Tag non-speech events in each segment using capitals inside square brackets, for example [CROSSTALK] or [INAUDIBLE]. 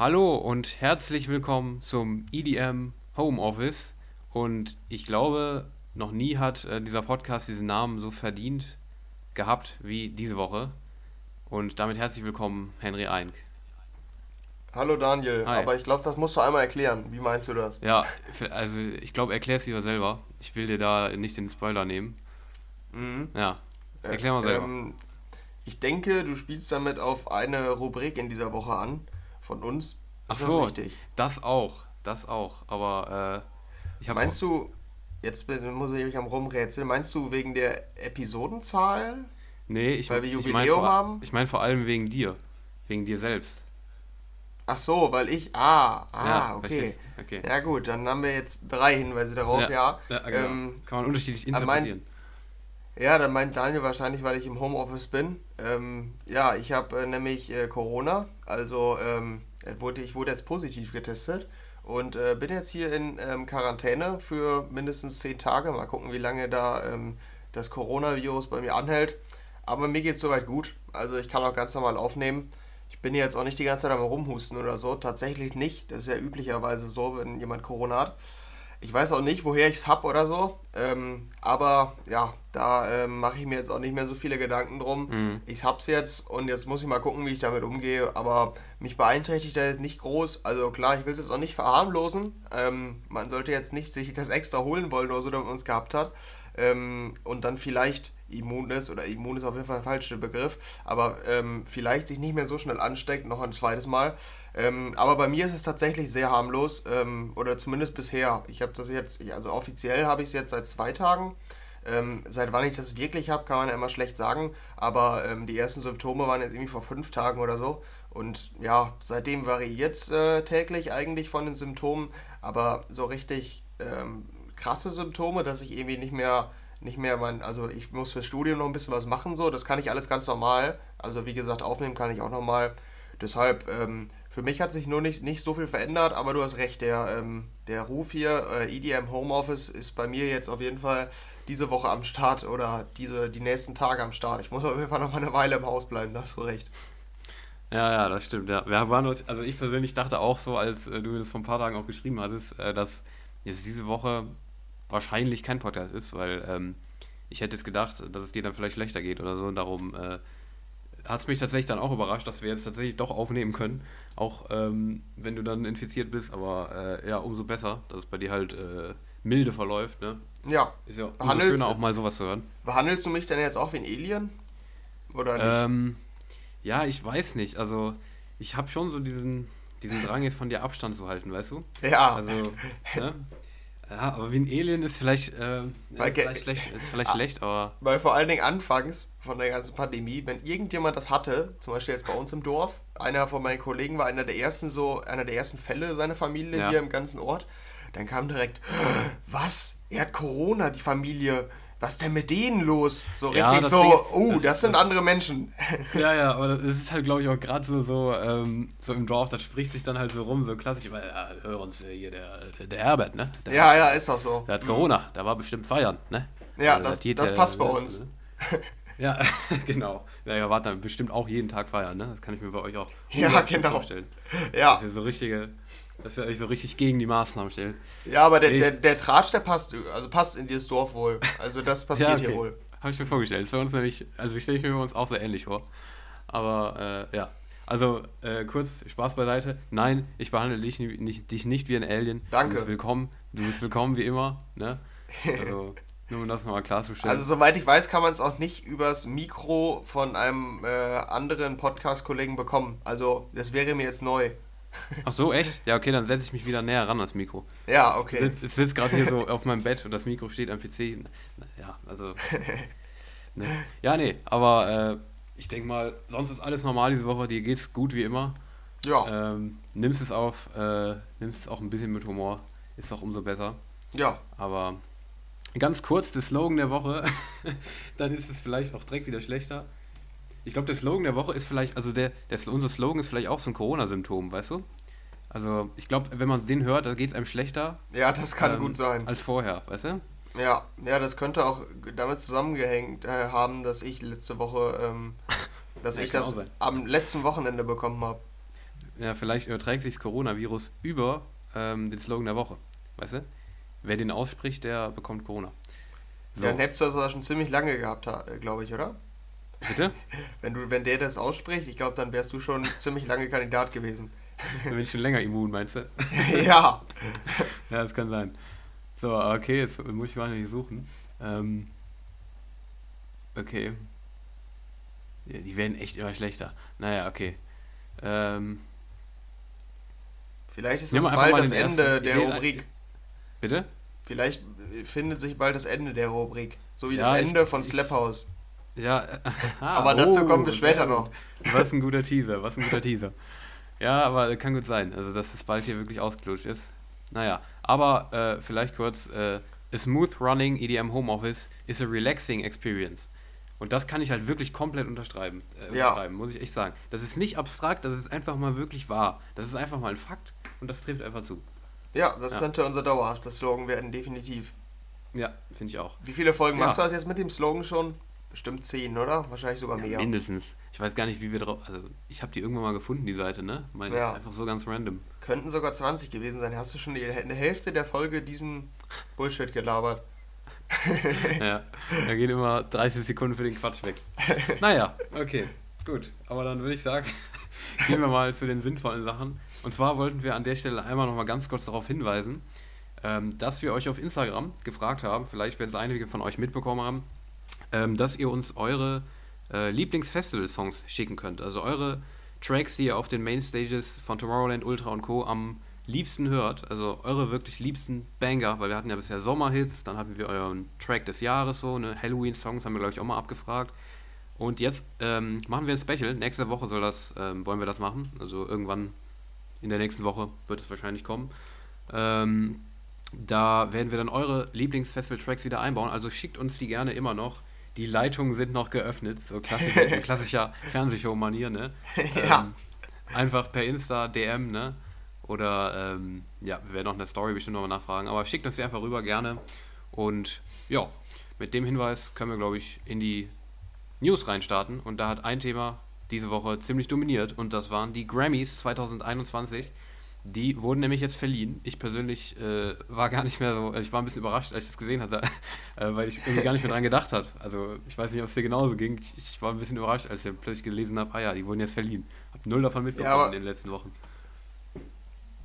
Hallo und herzlich willkommen zum EDM Home Office. Und ich glaube, noch nie hat äh, dieser Podcast diesen Namen so verdient gehabt wie diese Woche. Und damit herzlich willkommen, Henry Eink. Hallo Daniel, Hi. aber ich glaube, das musst du einmal erklären. Wie meinst du das? Ja, also ich glaube, erklär es lieber selber. Ich will dir da nicht den Spoiler nehmen. Mhm. Ja, erklär mal selber. Ähm, ich denke, du spielst damit auf eine Rubrik in dieser Woche an von uns. Ist Ach so, das richtig? Das auch, das auch. Aber äh, ich habe. Meinst du, jetzt muss ich mich am rumrätseln, meinst du wegen der Episodenzahl? Nee, ich, Weil wir Jubiläum ich mein haben? Ich meine vor allem wegen dir. Wegen dir selbst. Ach so, weil ich. Ah, ah, ja, okay. okay. Ja, gut, dann haben wir jetzt drei Hinweise darauf, ja. ja. ja genau. ähm, Kann man unterschiedlich interpretieren. Mein, ja, dann meint Daniel wahrscheinlich, weil ich im Homeoffice bin. Ähm, ja, ich habe äh, nämlich äh, Corona, also ähm, wurde, ich wurde jetzt positiv getestet und äh, bin jetzt hier in ähm, Quarantäne für mindestens zehn Tage. Mal gucken, wie lange da ähm, das Coronavirus bei mir anhält. Aber mir geht es soweit gut. Also ich kann auch ganz normal aufnehmen. Ich bin jetzt auch nicht die ganze Zeit am Rumhusten oder so. Tatsächlich nicht. Das ist ja üblicherweise so, wenn jemand Corona hat. Ich weiß auch nicht, woher ich es habe oder so. Ähm, aber ja, da ähm, mache ich mir jetzt auch nicht mehr so viele Gedanken drum. Mhm. Ich hab's jetzt und jetzt muss ich mal gucken, wie ich damit umgehe. Aber mich beeinträchtigt das jetzt nicht groß. Also klar, ich will es jetzt auch nicht verharmlosen. Ähm, man sollte jetzt nicht sich das extra holen wollen oder so, damit man es gehabt hat. Ähm, und dann vielleicht immun ist, oder immun ist auf jeden Fall der falsche Begriff, aber ähm, vielleicht sich nicht mehr so schnell ansteckt, noch ein zweites Mal. Ähm, aber bei mir ist es tatsächlich sehr harmlos, ähm, oder zumindest bisher. Ich habe das jetzt, also offiziell habe ich es jetzt seit zwei Tagen. Ähm, seit wann ich das wirklich habe, kann man ja immer schlecht sagen, aber ähm, die ersten Symptome waren jetzt irgendwie vor fünf Tagen oder so. Und ja, seitdem variiert es äh, täglich eigentlich von den Symptomen, aber so richtig ähm, krasse Symptome, dass ich irgendwie nicht mehr nicht mehr mein, also ich muss fürs Studium noch ein bisschen was machen, so, das kann ich alles ganz normal. Also wie gesagt, aufnehmen kann ich auch nochmal. Deshalb, ähm, für mich hat sich nur nicht, nicht so viel verändert, aber du hast recht, der, ähm, der Ruf hier, äh, EDM Homeoffice, ist bei mir jetzt auf jeden Fall diese Woche am Start oder diese, die nächsten Tage am Start. Ich muss auf jeden Fall noch mal eine Weile im Haus bleiben, da hast du recht. Ja, ja, das stimmt. Ja. Wir waren uns, also ich persönlich dachte auch so, als äh, du mir das vor ein paar Tagen auch geschrieben hattest, äh, dass jetzt diese Woche wahrscheinlich kein Podcast ist, weil ähm, ich hätte es gedacht, dass es dir dann vielleicht schlechter geht oder so. Und darum äh, hat es mich tatsächlich dann auch überrascht, dass wir jetzt tatsächlich doch aufnehmen können. Auch ähm, wenn du dann infiziert bist, aber äh, ja, umso besser, dass es bei dir halt äh, milde verläuft. Ne? Ja. Ist ja umso schöner auch mal sowas zu hören. Behandelst du mich denn jetzt auch wie ein Alien? Oder nicht? Ähm, ja, ich weiß nicht. Also, ich habe schon so diesen, diesen Drang, jetzt von dir Abstand zu halten, weißt du? Ja. Also, ne? [LAUGHS] Ja, aber wie ein Alien ist vielleicht, äh, ist vielleicht, schlecht, ist vielleicht ah, schlecht, aber. Weil vor allen Dingen anfangs von der ganzen Pandemie, wenn irgendjemand das hatte, zum Beispiel jetzt bei uns im Dorf, einer von meinen Kollegen war einer der ersten so, einer der ersten Fälle seiner Familie ja. hier im ganzen Ort, dann kam direkt, [GASPS] was? Er hat Corona, die Familie was ist denn mit denen los? So richtig ja, so, oh, das, das, sind das, andere Menschen. Ja, ja, aber das ist halt, glaube ich, auch gerade so, so, ähm, so im Dorf, das spricht sich dann halt so rum, so klassisch, weil, ja, hör uns äh, hier, der, der Herbert, ne? Der ja, ja, ist auch so. Der hat Corona, mhm. der war bestimmt feiern, ne? Ja, also, das, das, das passt äh, bei uns. Ne? Ja, [LAUGHS] genau. Ja, ihr wart dann bestimmt auch jeden Tag feiern, ne? Das kann ich mir bei euch auch ja, genau. vorstellen. Ja. Das ist so richtige dass ihr euch so richtig gegen die Maßnahmen stellt. Ja, aber der, der, der Tratsch, der passt, also passt in dieses Dorf wohl. Also das [LAUGHS] passiert ja, okay. hier wohl. Habe ich mir vorgestellt. Das ist bei uns nämlich, also ich stelle mir uns auch so ähnlich vor. Aber äh, ja. Also äh, kurz Spaß beiseite. Nein, ich behandle dich nicht, dich nicht wie ein Alien. Danke. Du bist willkommen. Du bist willkommen wie immer. Ne? Also [LAUGHS] nur um das nochmal klarzustellen. Also soweit ich weiß, kann man es auch nicht übers Mikro von einem äh, anderen Podcast-Kollegen bekommen. Also das wäre mir jetzt neu. Ach so, echt? Ja, okay, dann setze ich mich wieder näher ran ans Mikro. Ja, okay. Ich sitze sitz gerade hier so auf meinem Bett und das Mikro steht am PC. Ja, also. [LAUGHS] ne. Ja, nee, aber äh, ich denke mal, sonst ist alles normal diese Woche. Dir geht's gut wie immer. Ja. Ähm, nimmst es auf, äh, nimmst es auch ein bisschen mit Humor. Ist doch umso besser. Ja. Aber ganz kurz, der Slogan der Woche. [LAUGHS] dann ist es vielleicht auch direkt wieder schlechter. Ich glaube, der Slogan der Woche ist vielleicht, also der, der unser Slogan ist vielleicht auch so ein Corona-Symptom, weißt du? Also ich glaube, wenn man den hört, da geht es einem schlechter. Ja, das kann ähm, gut sein. Als vorher, weißt du? Ja, ja, das könnte auch damit zusammengehängt äh, haben, dass ich letzte Woche, ähm, [LAUGHS] dass ich das am letzten Wochenende bekommen habe. Ja, vielleicht überträgt sich das Coronavirus über ähm, den Slogan der Woche. Weißt du? Wer den ausspricht, der bekommt Corona. So. Ja, du das schon ziemlich lange gehabt, glaube ich, oder? Bitte? wenn, du, wenn der das ausspricht, ich glaube, dann wärst du schon ziemlich lange Kandidat gewesen. [LAUGHS] Dann bin ich schon länger immun, meinst du? [LAUGHS] ja. ja, das kann sein. So, okay, jetzt muss ich mal nicht suchen. Ähm, okay. Ja, die werden echt immer schlechter. Naja, okay. Ähm, Vielleicht ist das bald das Ende ersten. der Rubrik. Bitte? Vielleicht findet sich bald das Ende der Rubrik. So wie ja, das Ende ich, von Slap House. Ja, [LAUGHS] aha, aber dazu oh, kommen wir später noch. Was ein guter [LAUGHS] Teaser, was ein guter Teaser. Ja, aber kann gut sein, also dass es bald hier wirklich ausgelutscht ist. Naja, aber äh, vielleicht kurz, äh, a smooth running EDM Homeoffice is a relaxing experience. Und das kann ich halt wirklich komplett unterschreiben, äh, ja. unterschreiben, muss ich echt sagen. Das ist nicht abstrakt, das ist einfach mal wirklich wahr. Das ist einfach mal ein Fakt und das trifft einfach zu. Ja, das ja. könnte unser dauerhafter Slogan werden, definitiv. Ja, finde ich auch. Wie viele Folgen ja. machst du das jetzt mit dem Slogan schon? Bestimmt zehn, oder? Wahrscheinlich sogar ja, mehr. Mindestens. Ich weiß gar nicht, wie wir drauf. Also, ich habe die irgendwann mal gefunden, die Seite, ne? Meine ja. einfach so ganz random. Könnten sogar 20 gewesen sein. Hast du schon die, eine Hälfte der Folge diesen Bullshit gelabert? [LAUGHS] ja, da gehen immer 30 Sekunden für den Quatsch weg. [LAUGHS] Naja, okay, gut. Aber dann würde ich sagen, [LAUGHS] gehen wir mal zu den sinnvollen Sachen. Und zwar wollten wir an der Stelle einmal noch mal ganz kurz darauf hinweisen, ähm, dass wir euch auf Instagram gefragt haben, vielleicht werden es einige von euch mitbekommen haben, ähm, dass ihr uns eure äh, Lieblingsfestival-Songs schicken könnt. Also eure Tracks, die ihr auf den Mainstages von Tomorrowland, Ultra und Co. am liebsten hört. Also eure wirklich liebsten Banger, weil wir hatten ja bisher Sommerhits, dann hatten wir euren Track des Jahres so, ne? Halloween-Songs haben wir, glaube ich, auch mal abgefragt. Und jetzt ähm, machen wir ein Special. Nächste Woche soll das, ähm, wollen wir das machen. Also irgendwann in der nächsten Woche wird es wahrscheinlich kommen. Ähm, da werden wir dann eure Lieblingsfestival-Tracks wieder einbauen. Also schickt uns die gerne immer noch die Leitungen sind noch geöffnet, so [LAUGHS] klassischer, klassischer Fernsehshow-Manier, ne? [LAUGHS] ja. Ähm, einfach per Insta, DM, ne? Oder, ähm, ja, wir werden auch in der Story bestimmt nochmal nachfragen, aber schickt uns die einfach rüber gerne. Und ja, mit dem Hinweis können wir, glaube ich, in die News reinstarten. Und da hat ein Thema diese Woche ziemlich dominiert und das waren die Grammys 2021. Die wurden nämlich jetzt verliehen. Ich persönlich äh, war gar nicht mehr so, also ich war ein bisschen überrascht, als ich das gesehen hatte, [LAUGHS] äh, weil ich irgendwie gar nicht mehr dran gedacht habe. Also ich weiß nicht, ob es dir genauso ging. Ich, ich, war ein bisschen überrascht, als ich plötzlich gelesen habe, ah ja, die wurden jetzt verliehen. Hab null davon mitbekommen ja, in den letzten Wochen.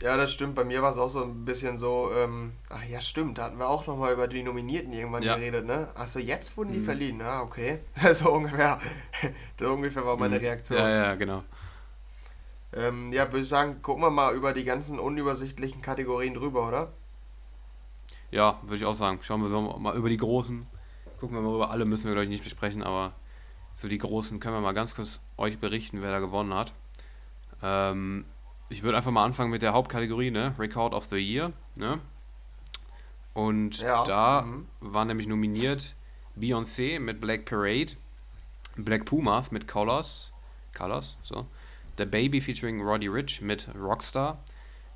Ja, das stimmt. Bei mir war es auch so ein bisschen so, ähm, ach ja, stimmt, da hatten wir auch nochmal über die Nominierten irgendwann ja. geredet, ne? Achso, jetzt wurden die mhm. verliehen, ah, okay. [LAUGHS] so ungefähr, [LAUGHS] so ungefähr war meine mhm. Reaktion. Ja, ja, genau. Ähm, ja, würde ich sagen, gucken wir mal über die ganzen unübersichtlichen Kategorien drüber, oder? Ja, würde ich auch sagen. Schauen wir so mal über die großen. Gucken wir mal über alle, müssen wir, glaube ich, nicht besprechen, aber so die großen können wir mal ganz kurz euch berichten, wer da gewonnen hat. Ähm, ich würde einfach mal anfangen mit der Hauptkategorie, ne? Record of the Year, ne? Und ja. da mhm. war nämlich nominiert Beyoncé mit Black Parade, Black Pumas mit Colors, Colors, so, The Baby featuring Roddy Rich mit Rockstar,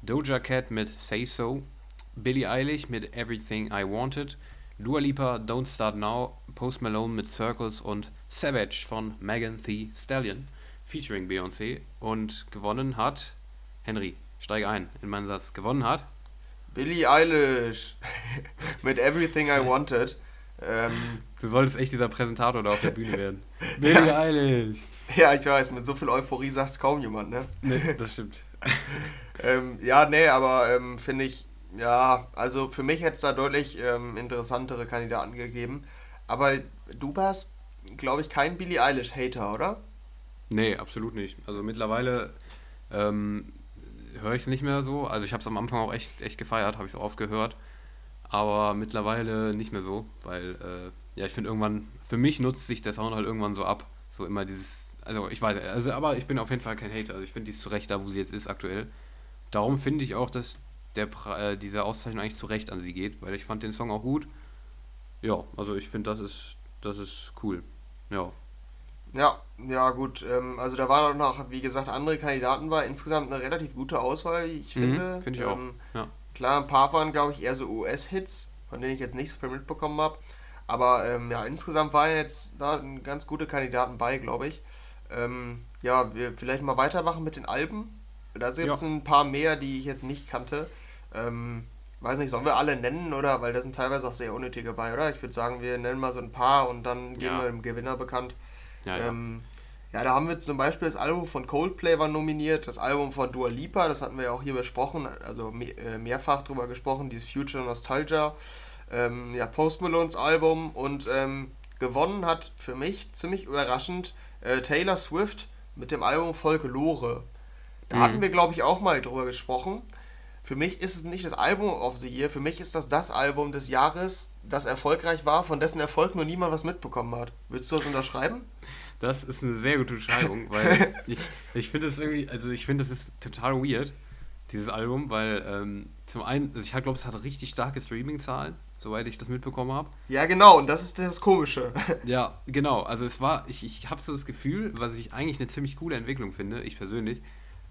Doja Cat mit Say So, Billie Eilish mit Everything I Wanted, Dua Lipa Don't Start Now, Post Malone mit Circles und Savage von Megan Thee Stallion featuring Beyoncé und gewonnen hat Henry. Steig ein in meinen Satz. Gewonnen hat Billie Eilish [LAUGHS] mit Everything I Wanted. Ähm, du solltest echt dieser Präsentator da auf der Bühne werden. [LAUGHS] Billie Eilish. Ja, ich weiß, mit so viel Euphorie sagt es kaum jemand, ne? Nee, [LAUGHS] das stimmt. ähm, ja, nee, aber ähm, finde ich, ja, also für mich hätte es da deutlich ähm, interessantere Kandidaten gegeben. Aber du warst, glaube ich, kein Billie Eilish-Hater, oder? Nee, absolut nicht. Also mittlerweile ähm, höre ich es nicht mehr so. Also ich habe es am Anfang auch echt, echt gefeiert, habe ich es oft gehört. Aber mittlerweile nicht mehr so, weil, äh, ja, ich finde irgendwann, für mich nutzt sich der Sound halt irgendwann so ab. So immer dieses also ich weiß, also, aber ich bin auf jeden Fall kein Hater. Also ich finde die ist zu Recht da, wo sie jetzt ist aktuell. Darum finde ich auch, dass der, äh, diese Auszeichnung eigentlich zu Recht an sie geht, weil ich fand den Song auch gut. Ja, also ich finde, das ist, das ist cool. Ja. Ja, ja, gut. Ähm, also da waren noch, wie gesagt, andere Kandidaten bei. Insgesamt eine relativ gute Auswahl, ich mhm, finde. Finde ich ähm, auch. Ja. Klar, ein paar waren, glaube ich, eher so US-Hits, von denen ich jetzt nicht so viel mitbekommen habe. Aber ähm, ja, insgesamt waren jetzt da ganz gute Kandidaten bei, glaube ich. Ähm, ja, wir vielleicht mal weitermachen mit den Alben. Da gibt es ja. ein paar mehr, die ich jetzt nicht kannte. Ähm, weiß nicht, sollen wir alle nennen oder? Weil da sind teilweise auch sehr unnötige bei, oder? Ich würde sagen, wir nennen mal so ein paar und dann geben ja. wir dem Gewinner bekannt. Ja, ähm, ja, da haben wir zum Beispiel das Album von Coldplay war nominiert, das Album von Dua Lipa, das hatten wir ja auch hier besprochen, also äh, mehrfach drüber gesprochen, dieses Future Nostalgia, ähm, ja, Post Malones Album und ähm, gewonnen hat für mich ziemlich überraschend äh, Taylor Swift mit dem Album Folklore. Da mhm. hatten wir, glaube ich, auch mal drüber gesprochen. Für mich ist es nicht das Album of the Year, für mich ist das das Album des Jahres, das erfolgreich war, von dessen Erfolg nur niemand was mitbekommen hat. Willst du das unterschreiben? Das ist eine sehr gute Beschreibung, [LAUGHS] weil ich, ich finde es irgendwie, also ich finde, das ist total weird, dieses Album, weil ähm, zum einen, also ich glaube, es hat richtig starke Streaming-Zahlen, soweit ich das mitbekommen habe. Ja, genau, und das ist das Komische. [LAUGHS] ja, genau, also es war, ich, ich habe so das Gefühl, was ich eigentlich eine ziemlich coole Entwicklung finde, ich persönlich,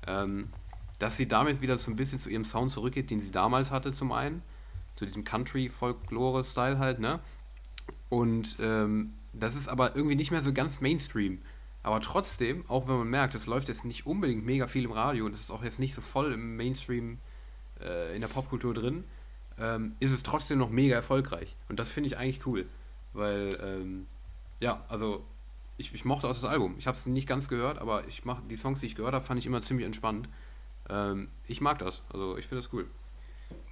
ähm, dass sie damit wieder so ein bisschen zu ihrem Sound zurückgeht, den sie damals hatte, zum einen, zu diesem Country-Folklore-Style halt, ne? Und ähm, das ist aber irgendwie nicht mehr so ganz Mainstream. Aber trotzdem, auch wenn man merkt, es läuft jetzt nicht unbedingt mega viel im Radio und es ist auch jetzt nicht so voll im Mainstream äh, in der Popkultur drin, ähm, ist es trotzdem noch mega erfolgreich. Und das finde ich eigentlich cool. Weil, ähm, ja, also ich, ich mochte auch das Album. Ich habe es nicht ganz gehört, aber ich mach, die Songs, die ich gehört habe, fand ich immer ziemlich entspannt. Ähm, ich mag das. Also ich finde das cool.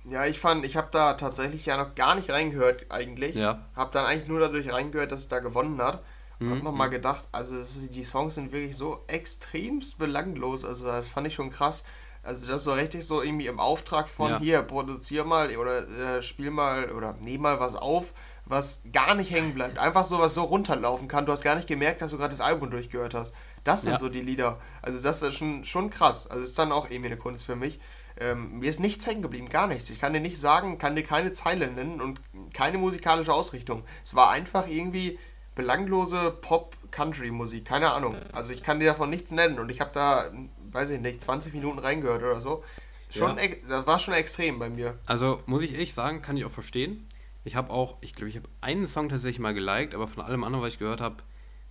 Ja, ich fand, ich habe da tatsächlich ja noch gar nicht reingehört eigentlich. Ja. Habe dann eigentlich nur dadurch reingehört, dass es da gewonnen hat. Und mhm. habe nochmal gedacht, also ist, die Songs sind wirklich so extremst belanglos. Also das fand ich schon krass. Also das ist so richtig so irgendwie im Auftrag von ja. hier, produzier mal oder äh, spiel mal oder nehm mal was auf, was gar nicht hängen bleibt. Einfach so, was so runterlaufen kann. Du hast gar nicht gemerkt, dass du gerade das Album durchgehört hast. Das sind ja. so die Lieder. Also das ist schon, schon krass. Also ist dann auch irgendwie eine Kunst für mich. Ähm, mir ist nichts hängen geblieben, gar nichts. Ich kann dir nicht sagen, kann dir keine Zeile nennen und keine musikalische Ausrichtung. Es war einfach irgendwie belanglose Pop-Country-Musik, keine Ahnung. Also ich kann dir davon nichts nennen und ich habe da, weiß ich nicht, 20 Minuten reingehört oder so. Schon, ja. Das war schon extrem bei mir. Also muss ich ehrlich sagen, kann ich auch verstehen. Ich habe auch, ich glaube, ich habe einen Song tatsächlich mal geliked, aber von allem anderen, was ich gehört habe,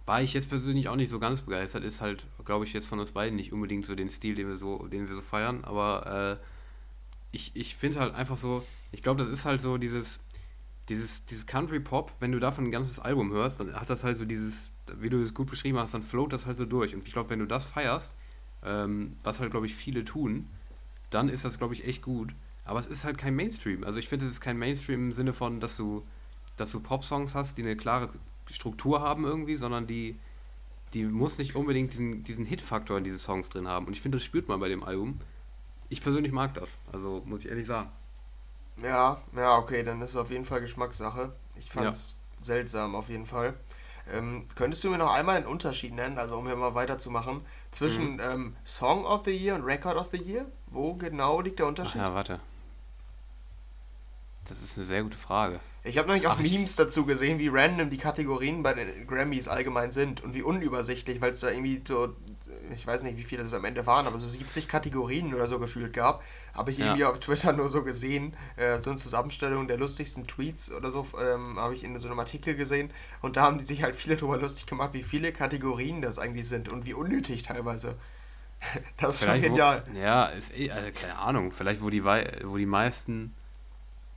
war ich jetzt persönlich auch nicht so ganz begeistert. Ist halt, glaube ich, jetzt von uns beiden nicht unbedingt so den Stil, den wir so, den wir so feiern. Aber äh, ich, ich finde halt einfach so, ich glaube, das ist halt so dieses, dieses, dieses Country Pop, wenn du davon ein ganzes Album hörst, dann hat das halt so dieses, wie du es gut beschrieben hast, dann float das halt so durch. Und ich glaube, wenn du das feierst, ähm, was halt, glaube ich, viele tun, dann ist das, glaube ich, echt gut. Aber es ist halt kein Mainstream. Also ich finde, es ist kein Mainstream im Sinne von, dass du, dass du Pop-Songs hast, die eine klare Struktur haben irgendwie, sondern die, die muss nicht unbedingt diesen, diesen Hit-Faktor in diese Songs drin haben. Und ich finde, das spürt man bei dem Album. Ich persönlich mag das, also muss ich ehrlich sagen. Ja, ja, okay, dann ist es auf jeden Fall Geschmackssache. Ich fand es ja. seltsam auf jeden Fall. Ähm, könntest du mir noch einmal einen Unterschied nennen, also um hier mal weiterzumachen, zwischen mhm. ähm, Song of the Year und Record of the Year? Wo genau liegt der Unterschied? Ach ja, warte. Das ist eine sehr gute Frage. Ich habe nämlich auch Ach, Memes dazu gesehen, wie random die Kategorien bei den Grammys allgemein sind und wie unübersichtlich, weil es da irgendwie so, ich weiß nicht, wie viele das am Ende waren, aber so 70 Kategorien oder so gefühlt gab. Habe ich ja. irgendwie auf Twitter nur so gesehen, äh, so eine Zusammenstellung der lustigsten Tweets oder so, ähm, habe ich in so einem Artikel gesehen und da haben die sich halt viele darüber lustig gemacht, wie viele Kategorien das eigentlich sind und wie unnötig teilweise. [LAUGHS] das ist vielleicht schon genial. Wo, ja, ist eh, also keine Ahnung, vielleicht wo die, wo die meisten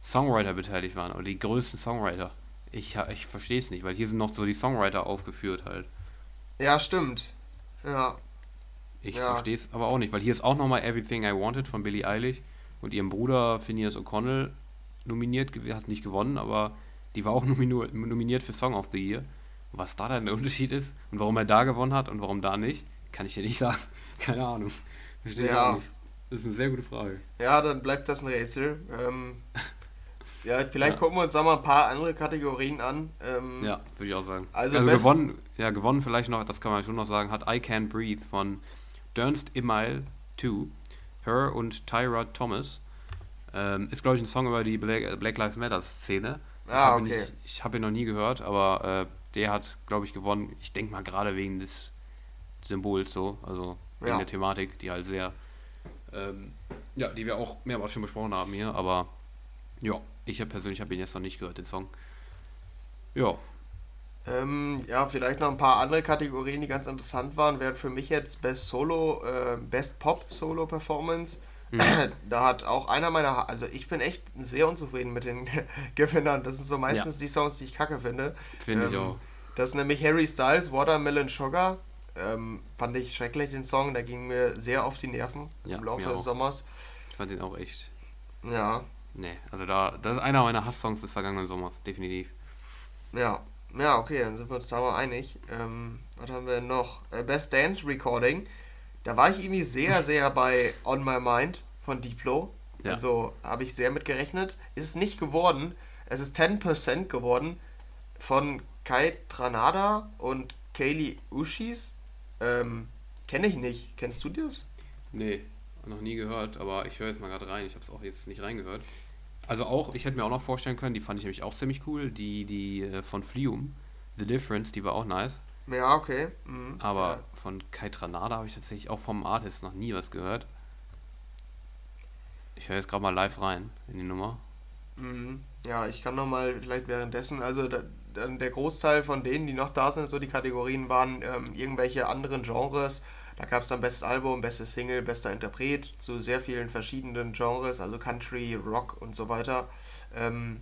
Songwriter beteiligt waren oder die größten Songwriter. Ich, ich verstehe es nicht, weil hier sind noch so die Songwriter aufgeführt halt. Ja, stimmt. Ja. Ich ja. verstehe es aber auch nicht, weil hier ist auch nochmal Everything I Wanted von Billie Eilish und ihrem Bruder Phineas O'Connell nominiert, hat nicht gewonnen, aber die war auch [LAUGHS] nominiert für Song of the Year. Was da dann der Unterschied ist und warum er da gewonnen hat und warum da nicht, kann ich dir nicht [LAUGHS] sagen. Keine Ahnung. Verstehe ja. ich auch nicht. Das ist eine sehr gute Frage. Ja, dann bleibt das ein Rätsel. Ähm, [LAUGHS] ja, vielleicht ja. gucken wir uns da mal ein paar andere Kategorien an. Ähm, ja, würde ich auch sagen. Also, also gewonnen, ja, gewonnen vielleicht noch, das kann man schon noch sagen, hat I Can Breathe von Dernst Emile 2, Her und Tyra Thomas. Ähm, ist, glaube ich, ein Song über die Black, Black Lives Matter Szene. Ah, ich okay. Nicht, ich habe ihn noch nie gehört, aber äh, der hat, glaube ich, gewonnen. Ich denke mal gerade wegen des Symbols so, also wegen ja. der Thematik, die halt sehr, ähm, ja, die wir auch mehrmals schon besprochen haben hier, aber ja, ich habe persönlich habe ihn jetzt noch nicht gehört, den Song. Ja. Ähm, ja, vielleicht noch ein paar andere Kategorien, die ganz interessant waren, wären für mich jetzt Best Solo, äh, Best Pop Solo Performance. Mhm. [CLEARS THROAT] Da hat auch einer meiner, also ich bin echt sehr unzufrieden mit den [LAUGHS] Gewinnern. Das sind so meistens ja. die Songs, die ich kacke finde. Finde ähm, ich auch. Das ist nämlich Harry Styles, Watermelon Sugar. Ähm, fand ich schrecklich den Song, der ging mir sehr auf die Nerven ja, im Laufe des Sommers. Ich fand den auch echt. Ja. Nee, also da, das ist einer meiner Hasssongs des vergangenen Sommers, definitiv. Ja, ja, okay, dann sind wir uns da mal einig. Ähm, was haben wir noch? Äh, Best Dance Recording. Da war ich irgendwie sehr, [LAUGHS] sehr bei On My Mind von Diplo. Ja. Also habe ich sehr mit gerechnet. Ist es nicht geworden. Es ist 10% geworden von Kai Tranada und Kaylee Ushis. Ähm, Kenne ich nicht. Kennst du das? Nee, noch nie gehört, aber ich höre jetzt mal gerade rein. Ich habe es auch jetzt nicht reingehört. Also auch, ich hätte mir auch noch vorstellen können, die fand ich nämlich auch ziemlich cool, die, die äh, von Flium, The Difference, die war auch nice. Ja, okay. Mhm. Aber ja. von Kai Tranada habe ich tatsächlich auch vom Artist noch nie was gehört. Ich höre jetzt gerade mal live rein in die Nummer. Mhm. Ja, ich kann noch mal vielleicht währenddessen, also da, dann der Großteil von denen, die noch da sind, so die Kategorien waren ähm, irgendwelche anderen Genres da gab es dann bestes Album, bestes Single, bester Interpret zu sehr vielen verschiedenen Genres, also Country, Rock und so weiter. Ähm,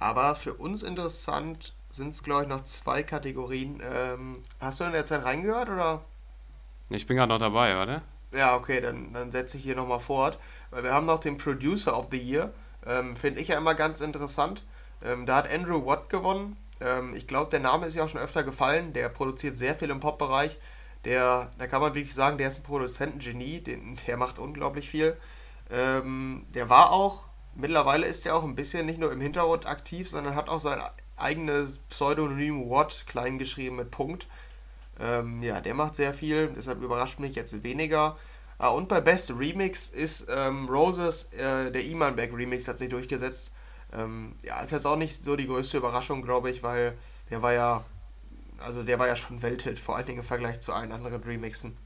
aber für uns interessant sind es, glaube ich, noch zwei Kategorien. Ähm, hast du in der Zeit reingehört oder? Ich bin gerade noch dabei, warte. Ja, okay, dann, dann setze ich hier nochmal fort. Weil wir haben noch den Producer of the Year. Ähm, Finde ich ja immer ganz interessant. Ähm, da hat Andrew Watt gewonnen. Ähm, ich glaube, der Name ist ja auch schon öfter gefallen. Der produziert sehr viel im Pop-Bereich. Der, da kann man wirklich sagen, der ist ein Produzentengenie, den, der macht unglaublich viel. Ähm, der war auch, mittlerweile ist er auch ein bisschen nicht nur im Hintergrund aktiv, sondern hat auch sein eigenes Pseudonym Watt klein geschrieben mit Punkt. Ähm, ja, der macht sehr viel, deshalb überrascht mich jetzt weniger. Ah, und bei Best Remix ist ähm, Roses, äh, der Iman Back Remix hat sich durchgesetzt. Ähm, ja, ist jetzt auch nicht so die größte Überraschung, glaube ich, weil der war ja also der war ja schon Welthit, vor allen Dingen im Vergleich zu allen anderen Remixen.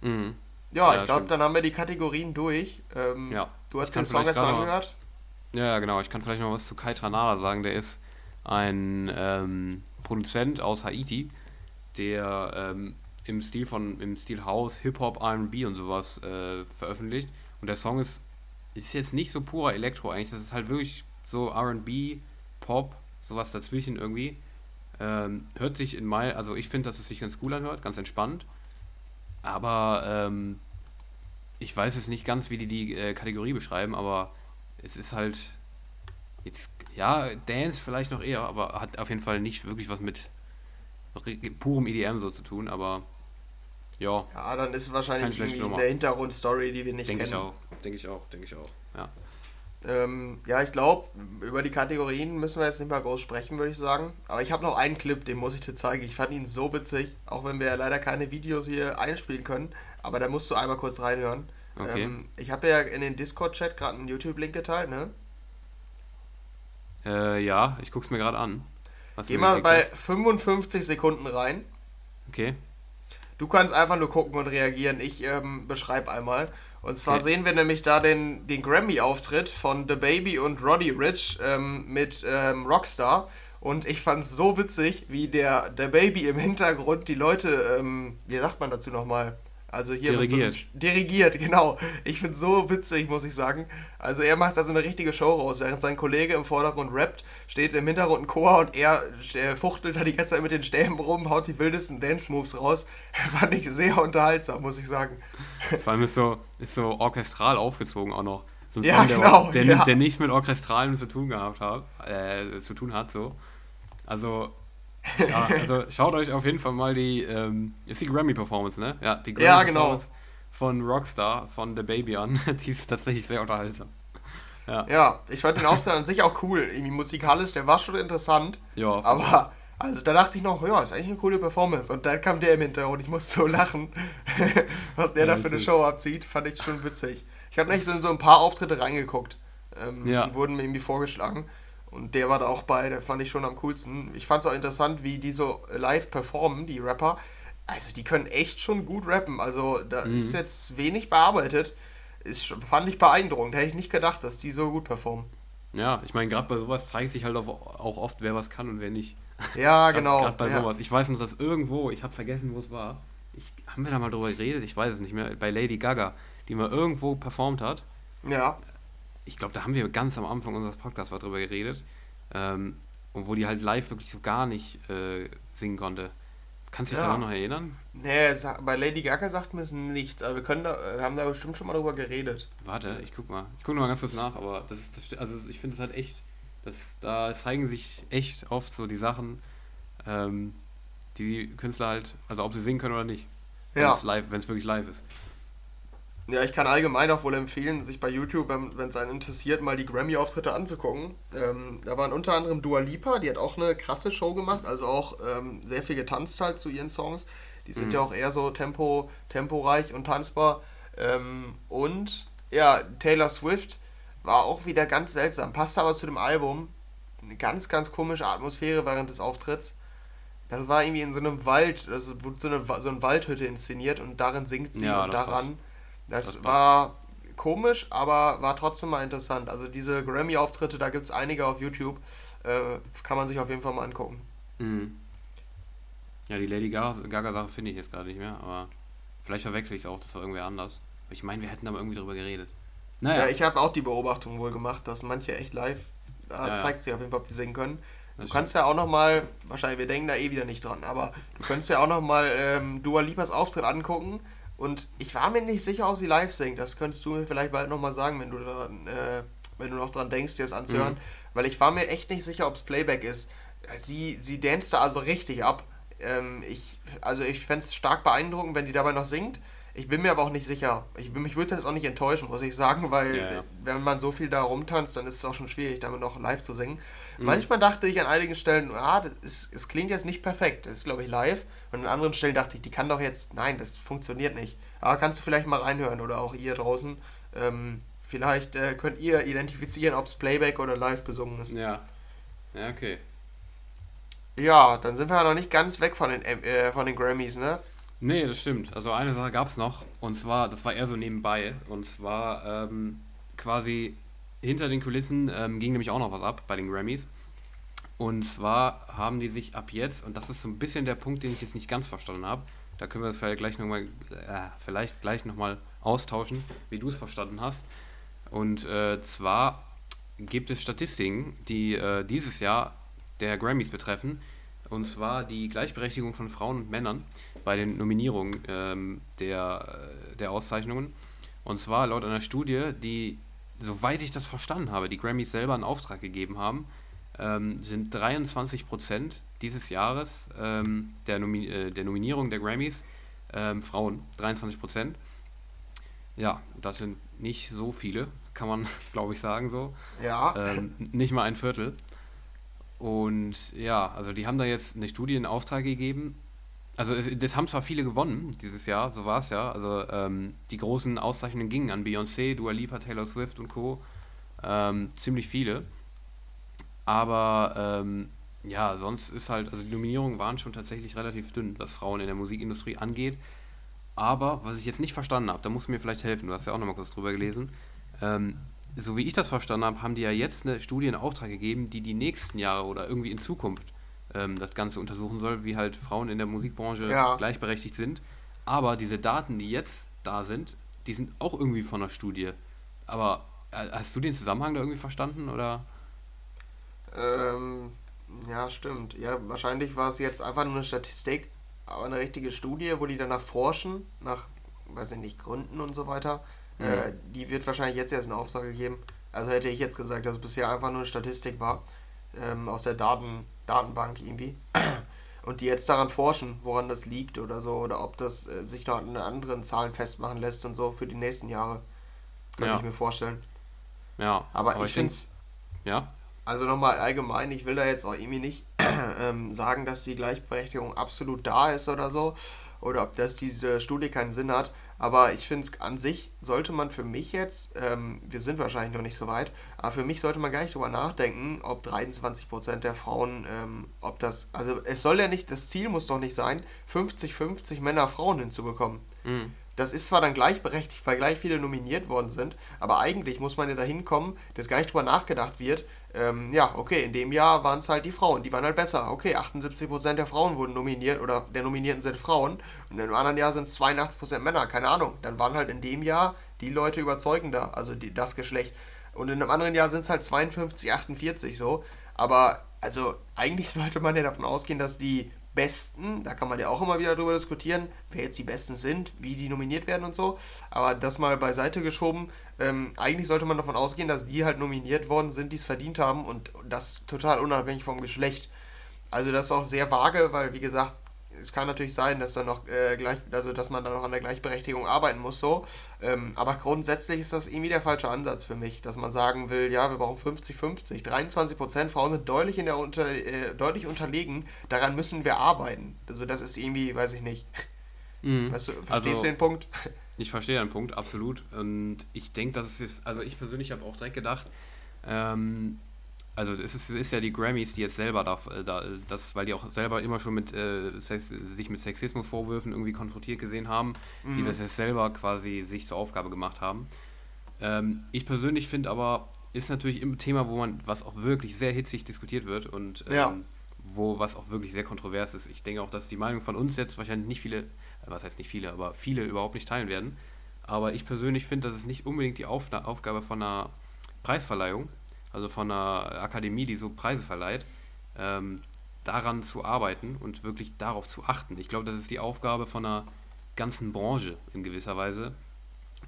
Mhm. Ja, ja, ich glaube, dann haben wir die Kategorien durch. Ähm, ja. Du hast den Song erst angehört? Ja, genau. Ich kann vielleicht noch was zu Kai Tranada sagen. Der ist ein ähm, Produzent aus Haiti, der ähm, im Stil von im Stil House, Hip-Hop, RB und sowas äh, veröffentlicht. Und der Song ist, ist jetzt nicht so purer Elektro eigentlich. Das ist halt wirklich so RB, Pop, sowas dazwischen irgendwie. Ähm, hört sich in mein, also ich finde, dass es sich ganz cool anhört, ganz entspannt. Aber ähm, ich weiß jetzt nicht ganz, wie die die äh, Kategorie beschreiben, aber es ist halt jetzt, ja, Dance vielleicht noch eher, aber hat auf jeden Fall nicht wirklich was mit purem EDM so zu tun, aber ja. Ja, dann ist es wahrscheinlich irgendwie eine Hintergrundstory, die wir nicht denk kennen. Denke ich auch, denke ich auch, denke ich auch, ja. Ähm, ja, ich glaube, über die Kategorien müssen wir jetzt nicht mal groß sprechen, würde ich sagen. Aber ich habe noch einen Clip, den muss ich dir zeigen. Ich fand ihn so witzig, auch wenn wir ja leider keine Videos hier einspielen können. Aber da musst du einmal kurz reinhören. Okay. Ähm, ich habe ja in den Discord-Chat gerade einen YouTube-Link geteilt, ne? Äh, ja, ich gucke es mir gerade an. Geh mal bei 55 Sekunden rein. Okay. Du kannst einfach nur gucken und reagieren. Ich ähm, beschreibe einmal. Und zwar okay. sehen wir nämlich da den, den Grammy-Auftritt von The Baby und Roddy Rich ähm, mit ähm, Rockstar. Und ich fand es so witzig, wie der, der Baby im Hintergrund die Leute, ähm, wie sagt man dazu nochmal, also hier dirigiert. So, dirigiert, genau. Ich finde so witzig, muss ich sagen. Also er macht da so eine richtige Show raus. Während sein Kollege im Vordergrund rappt, steht im Hintergrund ein Chor und er, er fuchtelt da die ganze Zeit mit den Stäben rum, haut die wildesten Dance-Moves raus. [LAUGHS] Fand ich sehr unterhaltsam, muss ich sagen. Vor allem ist so, ist so orchestral aufgezogen auch noch. So ein ja, Song, der, genau, der, ja. der, nichts mit Orchestralen zu tun gehabt hat, äh, zu tun hat, so. Also ja, also schaut euch auf jeden Fall mal die, ähm, ist die Grammy-Performance, ne? Ja, die Grammy ja, genau. von Rockstar, von The Baby an. [LAUGHS] die ist tatsächlich sehr unterhaltsam. Ja, ja ich fand den Auftritt an sich auch cool. Irgendwie musikalisch, der war schon interessant. Ja. Aber, also da dachte ich noch, ja, ist eigentlich eine coole Performance. Und dann kam der im Hintergrund, ich musste so [LAUGHS] lachen, was der ja, da für eine Show abzieht, fand ich schon witzig. Ich habe nicht so in so ein paar Auftritte reingeguckt. Ähm, ja. Die wurden mir irgendwie vorgeschlagen. Und der war da auch bei, der fand ich schon am coolsten. Ich fand es auch interessant, wie die so live performen, die Rapper. Also die können echt schon gut rappen. Also da mhm. ist jetzt wenig bearbeitet. Ist, fand ich beeindruckend. Hätte ich nicht gedacht, dass die so gut performen. Ja, ich meine, gerade bei sowas zeigt sich halt auch oft, wer was kann und wer nicht. Ja, [LAUGHS] genau. Gerade bei ja. sowas. Ich weiß noch, dass irgendwo, ich habe vergessen, wo es war. Ich, haben wir da mal drüber geredet? Ich weiß es nicht mehr. Bei Lady Gaga, die mal irgendwo performt hat. Ja. Ich glaube, da haben wir ganz am Anfang unseres Podcasts drüber geredet. Ähm, und wo die halt live wirklich so gar nicht äh, singen konnte. Kannst du dich ja. daran noch erinnern? Nee, bei Lady Gaga sagt mir es nichts, aber wir können da, äh, haben da bestimmt schon mal drüber geredet. Warte, ich guck mal. Ich guck noch mal ganz kurz nach, aber das ist, das, also ich finde es halt echt, das, da zeigen sich echt oft so die Sachen, ähm, die Künstler halt, also ob sie singen können oder nicht. Ja. Wenn es wirklich live ist. Ja, ich kann allgemein auch wohl empfehlen, sich bei YouTube, wenn es einen interessiert, mal die Grammy-Auftritte anzugucken. Ähm, da waren unter anderem Dua Lipa, die hat auch eine krasse Show gemacht, also auch ähm, sehr viel getanzt halt zu ihren Songs. Die sind mhm. ja auch eher so tempo, temporeich und tanzbar. Ähm, und ja, Taylor Swift war auch wieder ganz seltsam, passte aber zu dem Album. Eine ganz, ganz komische Atmosphäre während des Auftritts. Das war irgendwie in so einem Wald, das wurde so eine, so eine Waldhütte inszeniert und darin singt sie ja, und daran. Passt das, das war komisch, aber war trotzdem mal interessant. Also diese Grammy-Auftritte, da gibt es einige auf YouTube. Äh, kann man sich auf jeden Fall mal angucken. Mhm. Ja, die Lady Gaga-Sache finde ich jetzt gerade nicht mehr, aber vielleicht verwechsel ich es auch, das war irgendwer anders. Ich meine, wir hätten aber irgendwie drüber geredet. Naja. Ja, ich habe auch die Beobachtung wohl gemacht, dass manche echt live, da ja, zeigt sich auf jeden Fall, ob die singen können. Du das kannst stimmt. ja auch nochmal, wahrscheinlich, wir denken da eh wieder nicht dran, aber du könntest ja auch nochmal ähm, Dua Lipas Auftritt angucken und ich war mir nicht sicher, ob sie live singt. Das könntest du mir vielleicht bald nochmal sagen, wenn du, daran, äh, wenn du noch dran denkst, dir das anzuhören. Mhm. Weil ich war mir echt nicht sicher, ob es Playback ist. Sie, sie danste also richtig ab. Ähm, ich, also ich fände es stark beeindruckend, wenn die dabei noch singt. Ich bin mir aber auch nicht sicher. Ich, mich würde das auch nicht enttäuschen, muss ich sagen, weil ja, ja. wenn man so viel da rumtanzt, dann ist es auch schon schwierig, damit noch live zu singen. Mhm. Manchmal dachte ich an einigen Stellen, ah, das ist, es klingt jetzt nicht perfekt. Das ist, glaube ich, live. Und an anderen Stellen dachte ich, die kann doch jetzt, nein, das funktioniert nicht. Aber kannst du vielleicht mal reinhören oder auch ihr draußen. Ähm, vielleicht äh, könnt ihr identifizieren, ob es Playback oder live gesungen ist. Ja. Ja, okay. Ja, dann sind wir ja noch nicht ganz weg von den, äh, von den Grammys, ne? Nee, das stimmt. Also eine Sache gab es noch. Und zwar, das war eher so nebenbei. Und zwar ähm, quasi hinter den Kulissen ähm, ging nämlich auch noch was ab bei den Grammys. Und zwar haben die sich ab jetzt, und das ist so ein bisschen der Punkt, den ich jetzt nicht ganz verstanden habe, da können wir es vielleicht gleich nochmal, äh, vielleicht gleich nochmal austauschen, wie du es verstanden hast. Und äh, zwar gibt es Statistiken, die äh, dieses Jahr der Grammys betreffen. Und zwar die Gleichberechtigung von Frauen und Männern bei den Nominierungen ähm, der, äh, der Auszeichnungen. Und zwar laut einer Studie, die, soweit ich das verstanden habe, die Grammys selber in Auftrag gegeben haben, ähm, sind 23 Prozent dieses Jahres ähm, der, Nomi äh, der Nominierung der Grammys ähm, Frauen. 23 Prozent. Ja, das sind nicht so viele, kann man [LAUGHS] glaube ich sagen so. Ja. Ähm, nicht mal ein Viertel. Und ja, also die haben da jetzt eine Studie in Auftrag gegeben. Also das haben zwar viele gewonnen dieses Jahr, so war es ja. Also ähm, die großen Auszeichnungen gingen an Beyoncé, Dua Lipa, Taylor Swift und Co. Ähm, ziemlich viele. Aber ähm, ja, sonst ist halt, also die Nominierungen waren schon tatsächlich relativ dünn, was Frauen in der Musikindustrie angeht. Aber was ich jetzt nicht verstanden habe, da musst du mir vielleicht helfen, du hast ja auch nochmal kurz drüber gelesen. Ähm, so wie ich das verstanden habe, haben die ja jetzt eine Studie in Auftrag gegeben, die die nächsten Jahre oder irgendwie in Zukunft ähm, das Ganze untersuchen soll, wie halt Frauen in der Musikbranche ja. gleichberechtigt sind. Aber diese Daten, die jetzt da sind, die sind auch irgendwie von der Studie. Aber äh, hast du den Zusammenhang da irgendwie verstanden oder? Ähm, ja, stimmt. Ja, wahrscheinlich war es jetzt einfach nur eine Statistik, aber eine richtige Studie, wo die danach forschen, nach, weiß ich nicht, Gründen und so weiter. Mhm. Äh, die wird wahrscheinlich jetzt erst in Auftrag gegeben. Also hätte ich jetzt gesagt, dass es bisher einfach nur eine Statistik war, ähm, aus der Daten, Datenbank irgendwie. [CLEARS THROAT] Und die jetzt daran forschen, woran das liegt oder so, oder ob das äh, sich noch an anderen Zahlen festmachen lässt und so für die nächsten Jahre. Könnte ja. ich mir vorstellen. Ja. Aber, aber ich, ich finde es. Ja. Also nochmal allgemein, ich will da jetzt auch irgendwie nicht [CLEARS THROAT] ähm, sagen, dass die Gleichberechtigung absolut da ist oder so, oder ob das diese Studie keinen Sinn hat. Aber ich finde es an sich sollte man für mich jetzt, ähm, wir sind wahrscheinlich noch nicht so weit, aber für mich sollte man gar nicht drüber nachdenken, ob 23% der Frauen, ähm, ob das, also es soll ja nicht, das Ziel muss doch nicht sein, 50-50 Männer-Frauen hinzubekommen. Mhm. Das ist zwar dann gleichberechtigt, weil gleich viele nominiert worden sind, aber eigentlich muss man ja dahin kommen, dass gar nicht drüber nachgedacht wird, ähm, ja, okay, in dem Jahr waren es halt die Frauen, die waren halt besser. Okay, 78% der Frauen wurden nominiert oder der Nominierten sind Frauen und im anderen Jahr sind es 82% Männer, keine Ahnung. Dann waren halt in dem Jahr die Leute überzeugender, also die, das Geschlecht. Und in einem anderen Jahr sind es halt 52, 48 so. Aber also eigentlich [LAUGHS] sollte man ja davon ausgehen, dass die Besten, da kann man ja auch immer wieder drüber diskutieren, wer jetzt die Besten sind, wie die nominiert werden und so. Aber das mal beiseite geschoben, ähm, eigentlich sollte man davon ausgehen, dass die halt nominiert worden sind, die es verdient haben und das total unabhängig vom Geschlecht. Also das ist auch sehr vage, weil wie gesagt, es kann natürlich sein, dass dann noch äh, gleich, also dass man dann noch an der Gleichberechtigung arbeiten muss, so. Ähm, aber grundsätzlich ist das irgendwie der falsche Ansatz für mich, dass man sagen will, ja, wir brauchen 50-50. 23 Prozent Frauen sind deutlich in der unter, äh, deutlich unterlegen. Daran müssen wir arbeiten. Also das ist irgendwie, weiß ich nicht. Mhm. Weißt du, verstehst also, du den Punkt? Ich verstehe den Punkt, absolut. Und ich denke, dass es ist, also ich persönlich habe auch direkt gedacht, ähm, also es ist, ist, ja die Grammys, die jetzt selber da, äh, da, das, weil die auch selber immer schon mit äh, Sex, sich mit Sexismusvorwürfen irgendwie konfrontiert gesehen haben, mhm. die das jetzt selber quasi sich zur Aufgabe gemacht haben. Ähm, ich persönlich finde aber, ist natürlich im Thema, wo man, was auch wirklich sehr hitzig diskutiert wird und ähm, ja. wo was auch wirklich sehr kontrovers ist. Ich denke auch, dass die Meinung von uns jetzt wahrscheinlich nicht viele, was heißt nicht viele, aber viele überhaupt nicht teilen werden. Aber ich persönlich finde, dass es nicht unbedingt die Auf Aufgabe von einer Preisverleihung also von einer Akademie, die so Preise verleiht, ähm, daran zu arbeiten und wirklich darauf zu achten. Ich glaube, das ist die Aufgabe von einer ganzen Branche in gewisser Weise,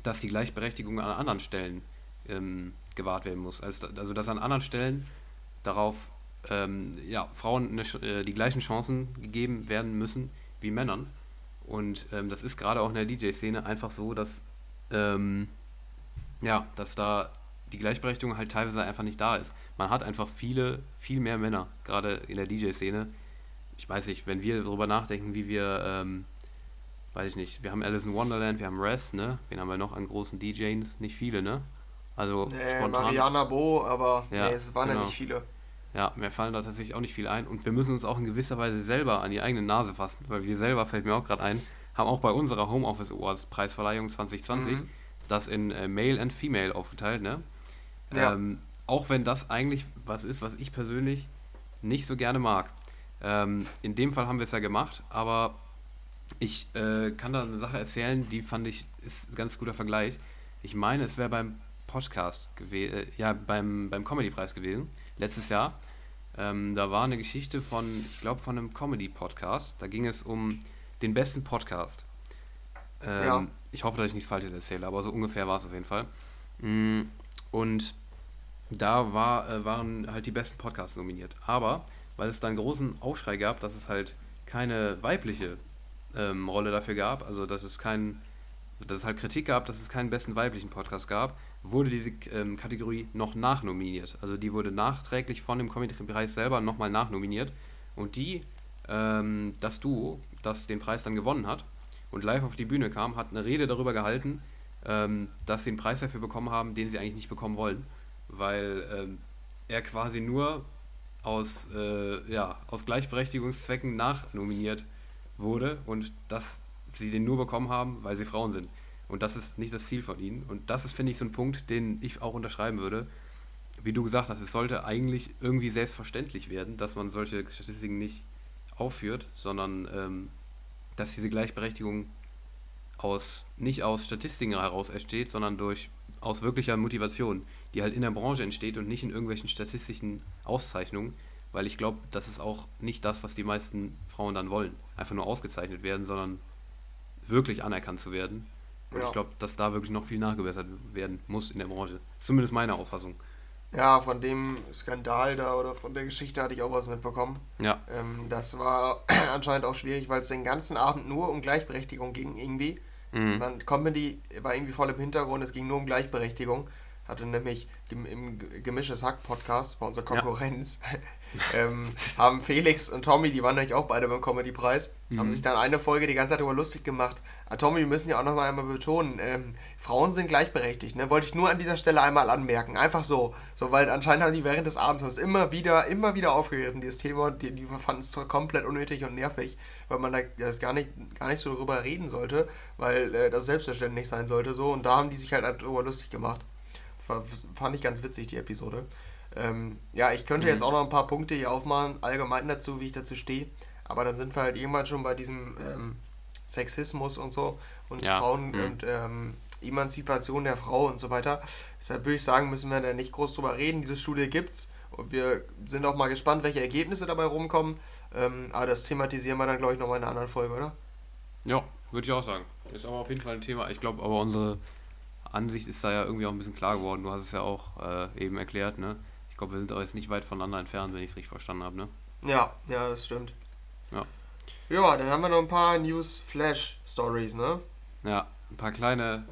dass die Gleichberechtigung an anderen Stellen ähm, gewahrt werden muss. Also, also dass an anderen Stellen darauf ähm, ja, Frauen eine, äh, die gleichen Chancen gegeben werden müssen wie Männern. Und ähm, das ist gerade auch in der DJ-Szene einfach so, dass, ähm, ja, dass da die Gleichberechtigung halt teilweise einfach nicht da ist. Man hat einfach viele, viel mehr Männer, gerade in der DJ-Szene. Ich weiß nicht, wenn wir darüber nachdenken, wie wir, ähm, weiß ich nicht, wir haben Alice in Wonderland, wir haben Res, ne? Wen haben wir noch an großen DJs? Nicht viele, ne? Also nee, spontan. Mariana Bo, aber ja, nee, es waren genau. ja nicht viele. Ja, mir fallen da tatsächlich auch nicht viele ein. Und wir müssen uns auch in gewisser Weise selber an die eigene Nase fassen, weil wir selber, fällt mir auch gerade ein, haben auch bei unserer Homeoffice Awards Preisverleihung 2020 mhm. das in äh, Male and Female aufgeteilt, ne? Ja. Ähm, auch wenn das eigentlich was ist, was ich persönlich nicht so gerne mag. Ähm, in dem Fall haben wir es ja gemacht, aber ich äh, kann da eine Sache erzählen, die fand ich, ist ein ganz guter Vergleich. Ich meine, es wäre beim Podcast gewesen, äh, ja, beim, beim Comedy-Preis gewesen, letztes Jahr. Ähm, da war eine Geschichte von, ich glaube, von einem Comedy-Podcast. Da ging es um den besten Podcast. Ähm, ja. Ich hoffe, dass ich nichts Falsches erzähle, aber so ungefähr war es auf jeden Fall. Mm, und da war, äh, waren halt die besten Podcasts nominiert. Aber weil es da einen großen Aufschrei gab, dass es halt keine weibliche ähm, Rolle dafür gab, also dass es keinen, dass es halt Kritik gab, dass es keinen besten weiblichen Podcast gab, wurde diese ähm, Kategorie noch nachnominiert. Also die wurde nachträglich von dem Comedy-Preis selber nochmal nachnominiert. Und die, ähm, das Duo, das den Preis dann gewonnen hat und live auf die Bühne kam, hat eine Rede darüber gehalten, ähm, dass sie einen Preis dafür bekommen haben, den sie eigentlich nicht bekommen wollen weil ähm, er quasi nur aus, äh, ja, aus Gleichberechtigungszwecken nachnominiert wurde und dass sie den nur bekommen haben, weil sie Frauen sind. Und das ist nicht das Ziel von ihnen. Und das ist, finde ich, so ein Punkt, den ich auch unterschreiben würde. Wie du gesagt hast, es sollte eigentlich irgendwie selbstverständlich werden, dass man solche Statistiken nicht aufführt, sondern ähm, dass diese Gleichberechtigung aus, nicht aus Statistiken heraus entsteht, sondern durch, aus wirklicher Motivation die halt in der Branche entsteht und nicht in irgendwelchen statistischen Auszeichnungen, weil ich glaube, das ist auch nicht das, was die meisten Frauen dann wollen. Einfach nur ausgezeichnet werden, sondern wirklich anerkannt zu werden. Und ja. ich glaube, dass da wirklich noch viel nachgebessert werden muss in der Branche. Zumindest meine Auffassung. Ja, von dem Skandal da oder von der Geschichte hatte ich auch was mitbekommen. Ja. Ähm, das war [CLEARS THROAT] anscheinend auch schwierig, weil es den ganzen Abend nur um Gleichberechtigung ging irgendwie. Mhm. Man, Comedy war irgendwie voll im Hintergrund, es ging nur um Gleichberechtigung. Hatte nämlich im Gemisches Hack Podcast bei unserer Konkurrenz, ja. [LAUGHS] ähm, haben Felix und Tommy, die waren nämlich auch beide beim Comedy-Preis, mhm. haben sich dann eine Folge die ganze Zeit darüber lustig gemacht. Ah, Tommy, wir müssen ja auch noch mal einmal betonen, ähm, Frauen sind gleichberechtigt, ne? Wollte ich nur an dieser Stelle einmal anmerken. Einfach so. So, weil anscheinend haben die während des Abends immer wieder, immer wieder aufgegriffen, dieses Thema, die, die fanden es komplett unnötig und nervig, weil man da das gar nicht, gar nicht so drüber reden sollte, weil äh, das selbstverständlich sein sollte. So, und da haben die sich halt darüber lustig gemacht. Fand ich ganz witzig, die Episode. Ähm, ja, ich könnte mhm. jetzt auch noch ein paar Punkte hier aufmachen, allgemein dazu, wie ich dazu stehe. Aber dann sind wir halt irgendwann schon bei diesem ähm, Sexismus und so und ja. Frauen mhm. und ähm, Emanzipation der Frau und so weiter. Deshalb würde ich sagen, müssen wir da nicht groß drüber reden. Diese Studie gibt's und wir sind auch mal gespannt, welche Ergebnisse dabei rumkommen. Ähm, aber das thematisieren wir dann, glaube ich, nochmal in einer anderen Folge, oder? Ja, würde ich auch sagen. Ist aber auf jeden Fall ein Thema. Ich glaube, aber unsere Ansicht ist da ja irgendwie auch ein bisschen klar geworden. Du hast es ja auch äh, eben erklärt, ne? Ich glaube, wir sind auch jetzt nicht weit voneinander entfernt, wenn ich es richtig verstanden habe, ne? Ja, ja, das stimmt. Ja. Ja, dann haben wir noch ein paar News-Flash-Stories, ne? Ja, ein paar kleine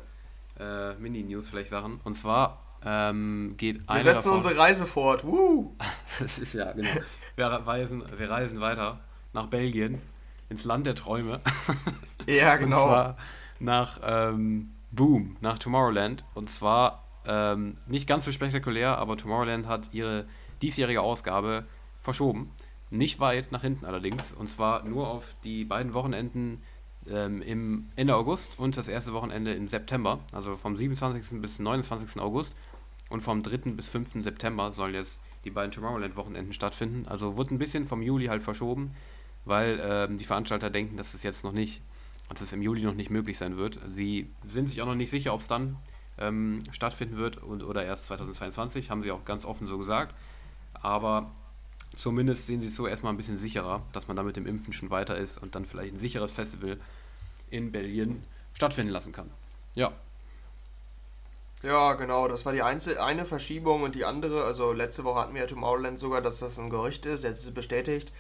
äh, Mini-News-Flash-Sachen. Und zwar ähm, geht eine. Wir setzen davon, unsere Reise fort. Woo! [LAUGHS] das ist ja, genau. Wir reisen, wir reisen weiter nach Belgien, ins Land der Träume. ja, [LAUGHS] genau. Und zwar nach ähm, Boom, nach Tomorrowland. Und zwar ähm, nicht ganz so spektakulär, aber Tomorrowland hat ihre diesjährige Ausgabe verschoben. Nicht weit nach hinten allerdings. Und zwar nur auf die beiden Wochenenden ähm, im Ende August und das erste Wochenende im September. Also vom 27. bis 29. August. Und vom 3. bis 5. September sollen jetzt die beiden Tomorrowland-Wochenenden stattfinden. Also wurde ein bisschen vom Juli halt verschoben, weil ähm, die Veranstalter denken, dass es jetzt noch nicht, dass es im Juli noch nicht möglich sein wird. Sie sind sich auch noch nicht sicher, ob es dann ähm, stattfinden wird und, oder erst 2022, haben sie auch ganz offen so gesagt. Aber zumindest sehen sie es so erstmal ein bisschen sicherer, dass man da mit dem Impfen schon weiter ist und dann vielleicht ein sicheres Festival in Berlin stattfinden lassen kann. Ja. Ja, genau, das war die einzel eine Verschiebung und die andere, also letzte Woche hatten wir ja Tomorrowland sogar, dass das ein Gerücht ist, jetzt ist es bestätigt.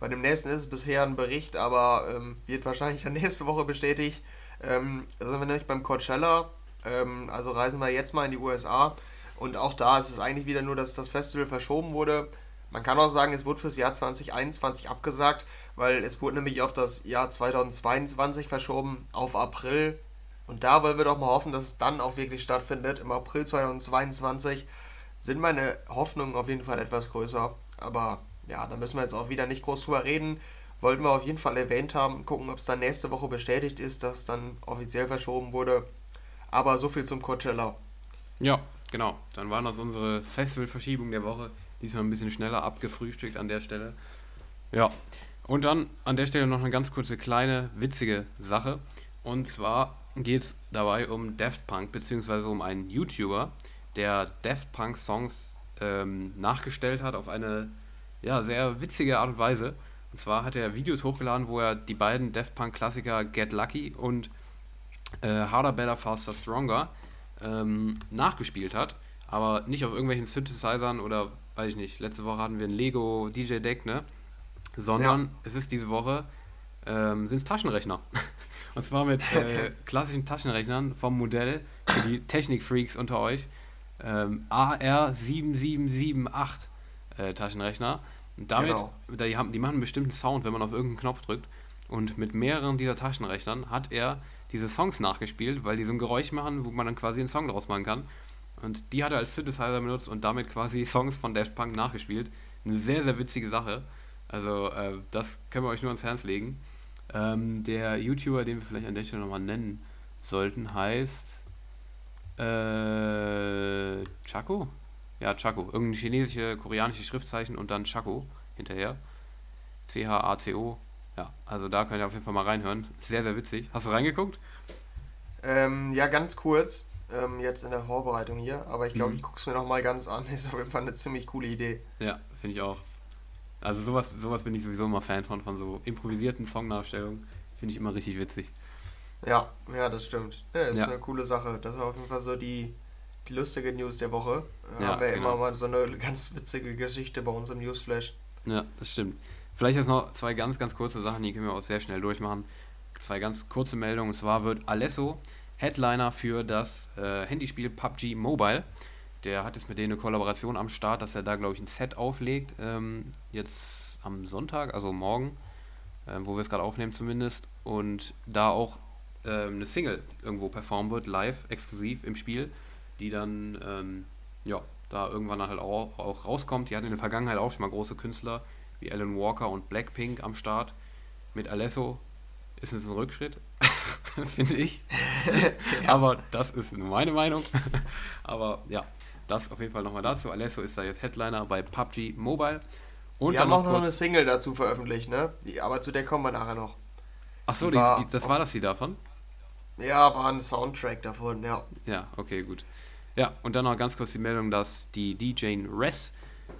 Bei dem nächsten ist es bisher ein Bericht, aber ähm, wird wahrscheinlich dann [LAUGHS] nächste Woche bestätigt. Ähm, da sind wir nämlich beim Coachella, ähm, also reisen wir jetzt mal in die USA und auch da ist es eigentlich wieder nur, dass das Festival verschoben wurde. Man kann auch sagen, es wurde fürs Jahr 2021 abgesagt, weil es wurde nämlich auf das Jahr 2022 verschoben, auf April. Und da wollen wir doch mal hoffen, dass es dann auch wirklich stattfindet. Im April 2022 sind meine Hoffnungen auf jeden Fall etwas größer. Aber ja, da müssen wir jetzt auch wieder nicht groß drüber reden. Wollten wir auf jeden Fall erwähnt haben. Gucken, ob es dann nächste Woche bestätigt ist, dass dann offiziell verschoben wurde. Aber so viel zum Coachella. Ja, genau. Dann waren das unsere Festivalverschiebungen der Woche. Diesmal ein bisschen schneller abgefrühstückt an der Stelle. Ja. Und dann an der Stelle noch eine ganz kurze kleine witzige Sache. Und zwar geht es dabei um Daft Punk, beziehungsweise um einen YouTuber, der Daft Punk Songs ähm, nachgestellt hat auf eine ja, sehr witzige Art und Weise. Und zwar hat er Videos hochgeladen, wo er die beiden Daft Punk Klassiker Get Lucky und äh, Harder, Better, Faster, Stronger ähm, nachgespielt hat. Aber nicht auf irgendwelchen Synthesizern oder, weiß ich nicht, letzte Woche hatten wir ein Lego DJ Deck, ne? Sondern ja. es ist diese Woche, ähm, sind es Taschenrechner. [LAUGHS] Und zwar mit äh, [LAUGHS] klassischen Taschenrechnern vom Modell für die Technikfreaks unter euch. Ähm, AR7778 äh, Taschenrechner. Und damit, genau. die, haben, die machen einen bestimmten Sound, wenn man auf irgendeinen Knopf drückt. Und mit mehreren dieser Taschenrechnern hat er diese Songs nachgespielt, weil die so ein Geräusch machen, wo man dann quasi einen Song draus machen kann. Und die hat er als Synthesizer benutzt und damit quasi [LAUGHS] Songs von Daft Punk nachgespielt. Eine sehr, sehr witzige Sache. Also, äh, das können wir euch nur ans Herz legen. Ähm, der YouTuber, den wir vielleicht an der Stelle nochmal nennen sollten, heißt äh, Chaco? Ja, Chaco. Irgendein chinesische, koreanische Schriftzeichen und dann Chaco hinterher. C-H-A-C-O. Ja, also da könnt ihr auf jeden Fall mal reinhören. Sehr, sehr witzig. Hast du reingeguckt? Ähm, ja, ganz kurz. Ähm, jetzt in der Vorbereitung hier. Aber ich glaube, mhm. ich gucke es mir nochmal ganz an. [LAUGHS] Ist auf jeden Fall eine ziemlich coole Idee. Ja, finde ich auch. Also sowas, sowas bin ich sowieso immer Fan von, von so improvisierten Songnachstellungen. Finde ich immer richtig witzig. Ja, ja, das stimmt. Ja, ist ja. eine coole Sache. Das war auf jeden Fall so die, die lustige News der Woche. Da ja, haben wir genau. immer mal so eine ganz witzige Geschichte bei uns im Newsflash. Ja, das stimmt. Vielleicht jetzt noch zwei ganz, ganz kurze Sachen, die können wir auch sehr schnell durchmachen. Zwei ganz kurze Meldungen. Und zwar wird Alesso Headliner für das äh, Handyspiel PUBG Mobile. der hat jetzt mit denen eine Kollaboration am Start, dass er da, glaube ich, ein Set auflegt. Ähm, jetzt am Sonntag, also morgen, äh, wo wir es gerade aufnehmen zumindest. Und da auch äh, eine Single irgendwo performen wird, live, exklusiv im Spiel, die dann, ähm, ja, da irgendwann halt auch, auch rauskommt. Die hatten in der Vergangenheit auch schon mal große Künstler wie Alan Walker und Blackpink am Start. Mit Alesso ist es ein Rückschritt, [LAUGHS] finde ich. [LAUGHS] ja. Aber das ist meine Meinung. [LAUGHS] Aber ja, das auf jeden Fall nochmal dazu. Alesso ist da jetzt Headliner bei PUBG Mobile. Und die haben auch noch eine Single dazu veröffentlicht, ne? Die, aber zu der kommen wir nachher noch. Ach so, die die, die, das war das die davon? Ja, war ein Soundtrack davon, ja. Ja, okay, gut. Ja, und dann noch ganz kurz die Meldung, dass die DJ Res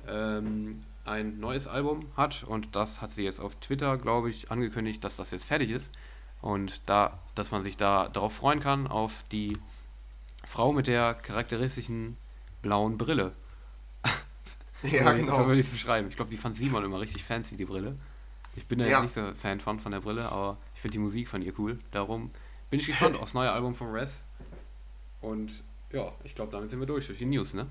ähm, ein neues Album hat und das hat sie jetzt auf Twitter, glaube ich, angekündigt, dass das jetzt fertig ist und da, dass man sich da darauf freuen kann auf die Frau mit der charakteristischen blauen Brille. [LAUGHS] ja, genau. So würde ich es beschreiben. Ich glaube, die fand Simon immer richtig fancy, die Brille. Ich bin da ja. jetzt nicht so Fan von, von der Brille, aber ich finde die Musik von ihr cool. Darum bin ich gespannt [LAUGHS] aufs neue Album von Res. Und ja, ich glaube, damit sind wir durch durch die News, ne?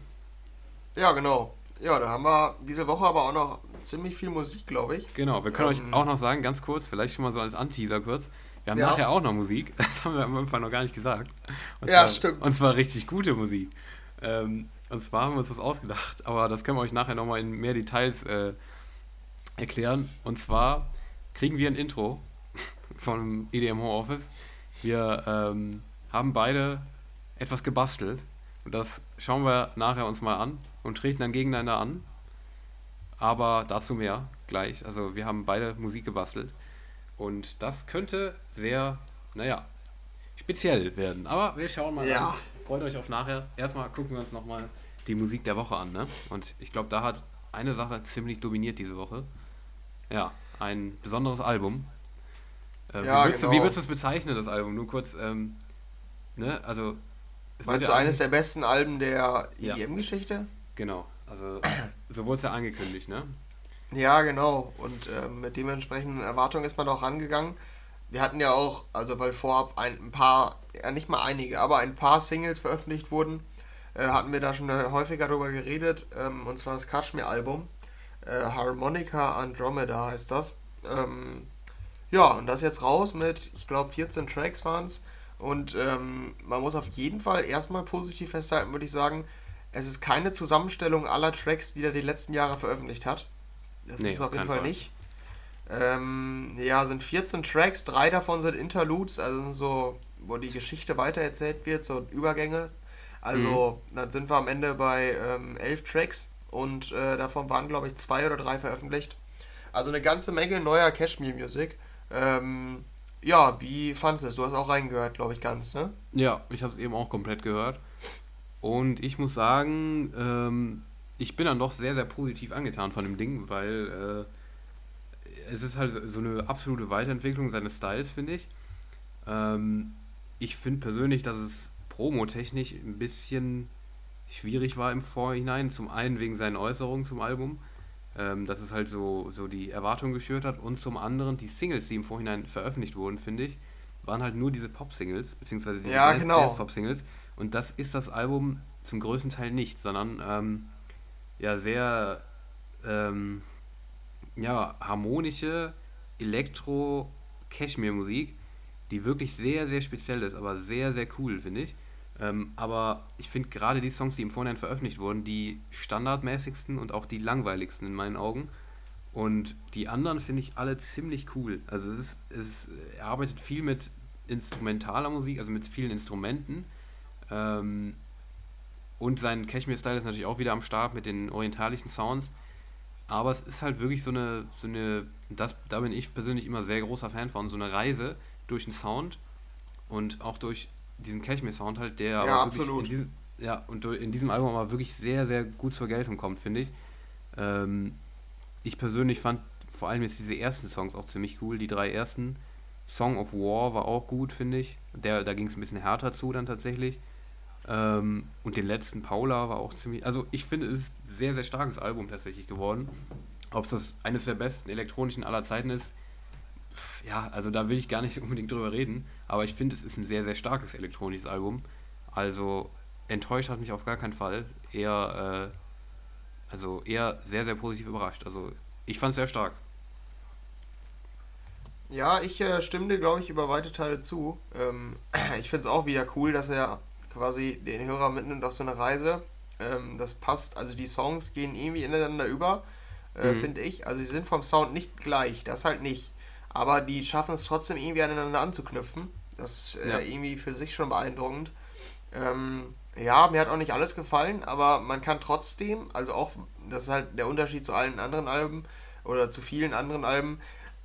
Ja, genau. Ja, da haben wir diese Woche aber auch noch ziemlich viel Musik, glaube ich. Genau, wir können ähm, euch auch noch sagen, ganz kurz, vielleicht schon mal so als Anteaser kurz. Wir haben ja. nachher auch noch Musik. [LAUGHS] Das haben wir am Anfang noch gar nicht gesagt. Und ja, zwar, stimmt. Und zwar richtig gute Musik. Ähm, und zwar haben wir uns was ausgedacht, aber das können wir euch nachher nochmal in mehr Details äh, erklären. Und zwar kriegen wir ein Intro [LAUGHS] vom EDM Home Office. Wir ähm, haben beide etwas gebastelt. Und das schauen wir nachher uns mal an und treten dann gegeneinander an. Aber dazu mehr gleich. Also wir haben beide Musik gebastelt. Und das könnte sehr, naja, speziell werden. Aber wir schauen mal ja. an. Freut euch auf nachher. Erstmal gucken wir uns nochmal die Musik der Woche an. Ne? Und ich glaube, da hat eine Sache ziemlich dominiert diese Woche. Ja, ein besonderes Album. Äh, ja, wie, würdest genau. du, wie würdest du es bezeichnen, das Album? Nur kurz, ähm, ne, also... Meinst du eines der besten Alben der EDM-Geschichte? Ja. Genau, also so wurde es ja angekündigt, ne? Ja, genau. Und äh, mit dementsprechenden Erwartungen ist man auch rangegangen. Wir hatten ja auch, also weil vorab ein, ein paar, ja nicht mal einige, aber ein paar Singles veröffentlicht wurden, äh, hatten wir da schon äh, häufiger darüber geredet. Ähm, und zwar das Kashmir-Album. Äh, Harmonica Andromeda heißt das. Ähm, ja, und das jetzt raus mit, ich glaube, 14 Tracks waren es. Und ähm, man muss auf jeden Fall erstmal positiv festhalten, würde ich sagen, es ist keine Zusammenstellung aller Tracks, die er die letzten Jahre veröffentlicht hat. Das nee, ist auf jeden Fall, Fall. nicht. Ähm, ja, sind 14 Tracks, drei davon sind Interludes, also so, wo die Geschichte weitererzählt wird, so Übergänge. Also, mhm. dann sind wir am Ende bei ähm, elf Tracks und äh, davon waren, glaube ich, zwei oder drei veröffentlicht. Also eine ganze Menge neuer Cashmere Music. Ähm, ja, wie fandest du es? Du hast auch reingehört, glaube ich, ganz, ne? Ja, ich habe es eben auch komplett gehört. Und ich muss sagen, ähm, ich bin dann doch sehr, sehr positiv angetan von dem Ding, weil äh, es ist halt so eine absolute Weiterentwicklung seines Styles, finde ich. Ähm, ich finde persönlich, dass es promotechnisch ein bisschen schwierig war im Vorhinein. Zum einen wegen seinen Äußerungen zum Album, ähm, dass es halt so, so die Erwartung geschürt hat. Und zum anderen die Singles, die im Vorhinein veröffentlicht wurden, finde ich, waren halt nur diese Pop-Singles, beziehungsweise die ja, genau. Pop-Singles. Und das ist das Album zum größten Teil nicht, sondern ähm, ja sehr ähm, ja, harmonische Elektro-Cashmere-Musik, die wirklich sehr, sehr speziell ist, aber sehr, sehr cool, finde ich. Ähm, aber ich finde gerade die Songs, die im Vorhinein veröffentlicht wurden, die standardmäßigsten und auch die langweiligsten in meinen Augen. Und die anderen finde ich alle ziemlich cool. Also es ist, es ist, er arbeitet viel mit instrumentaler Musik, also mit vielen Instrumenten. Ähm, und sein Cashmere-Style ist natürlich auch wieder am Start mit den orientalischen Sounds. Aber es ist halt wirklich so eine, so eine das, da bin ich persönlich immer sehr großer Fan von, so eine Reise durch den Sound und auch durch diesen Cashmere-Sound halt, der ja, absolut. In diesem, ja, und in diesem Album aber wirklich sehr, sehr gut zur Geltung kommt, finde ich. Ähm, ich persönlich fand vor allem jetzt diese ersten Songs auch ziemlich cool, die drei ersten. Song of War war auch gut, finde ich. Der, da ging es ein bisschen härter zu dann tatsächlich. Ähm, und den letzten Paula war auch ziemlich. Also ich finde, es ist ein sehr, sehr starkes Album tatsächlich geworden. Ob es das eines der besten elektronischen aller Zeiten ist, ja, also da will ich gar nicht [LAUGHS] unbedingt drüber reden. Aber ich finde, es ist ein sehr, sehr starkes elektronisches Album. Also enttäuscht hat mich auf gar keinen Fall. Eher, äh, also eher sehr, sehr positiv überrascht. Also ich fand es sehr stark. Ja, ich äh, stimme dir, glaube ich, über weite Teile zu. Ähm, [CLEARS THROAT] ich finde es auch wieder cool, dass er quasi den Hörer mitnimmt auf so eine Reise. Ähm, das passt, also die Songs gehen irgendwie ineinander über, äh, mhm. finde ich. Also sie sind vom Sound nicht gleich, das halt nicht. Aber die schaffen es trotzdem irgendwie aneinander anzuknüpfen. Das ist äh, ja. irgendwie für sich schon beeindruckend. Ähm, ja, mir hat auch nicht alles gefallen, aber man kann trotzdem, also auch, das ist halt der Unterschied zu allen anderen Alben oder zu vielen anderen Alben,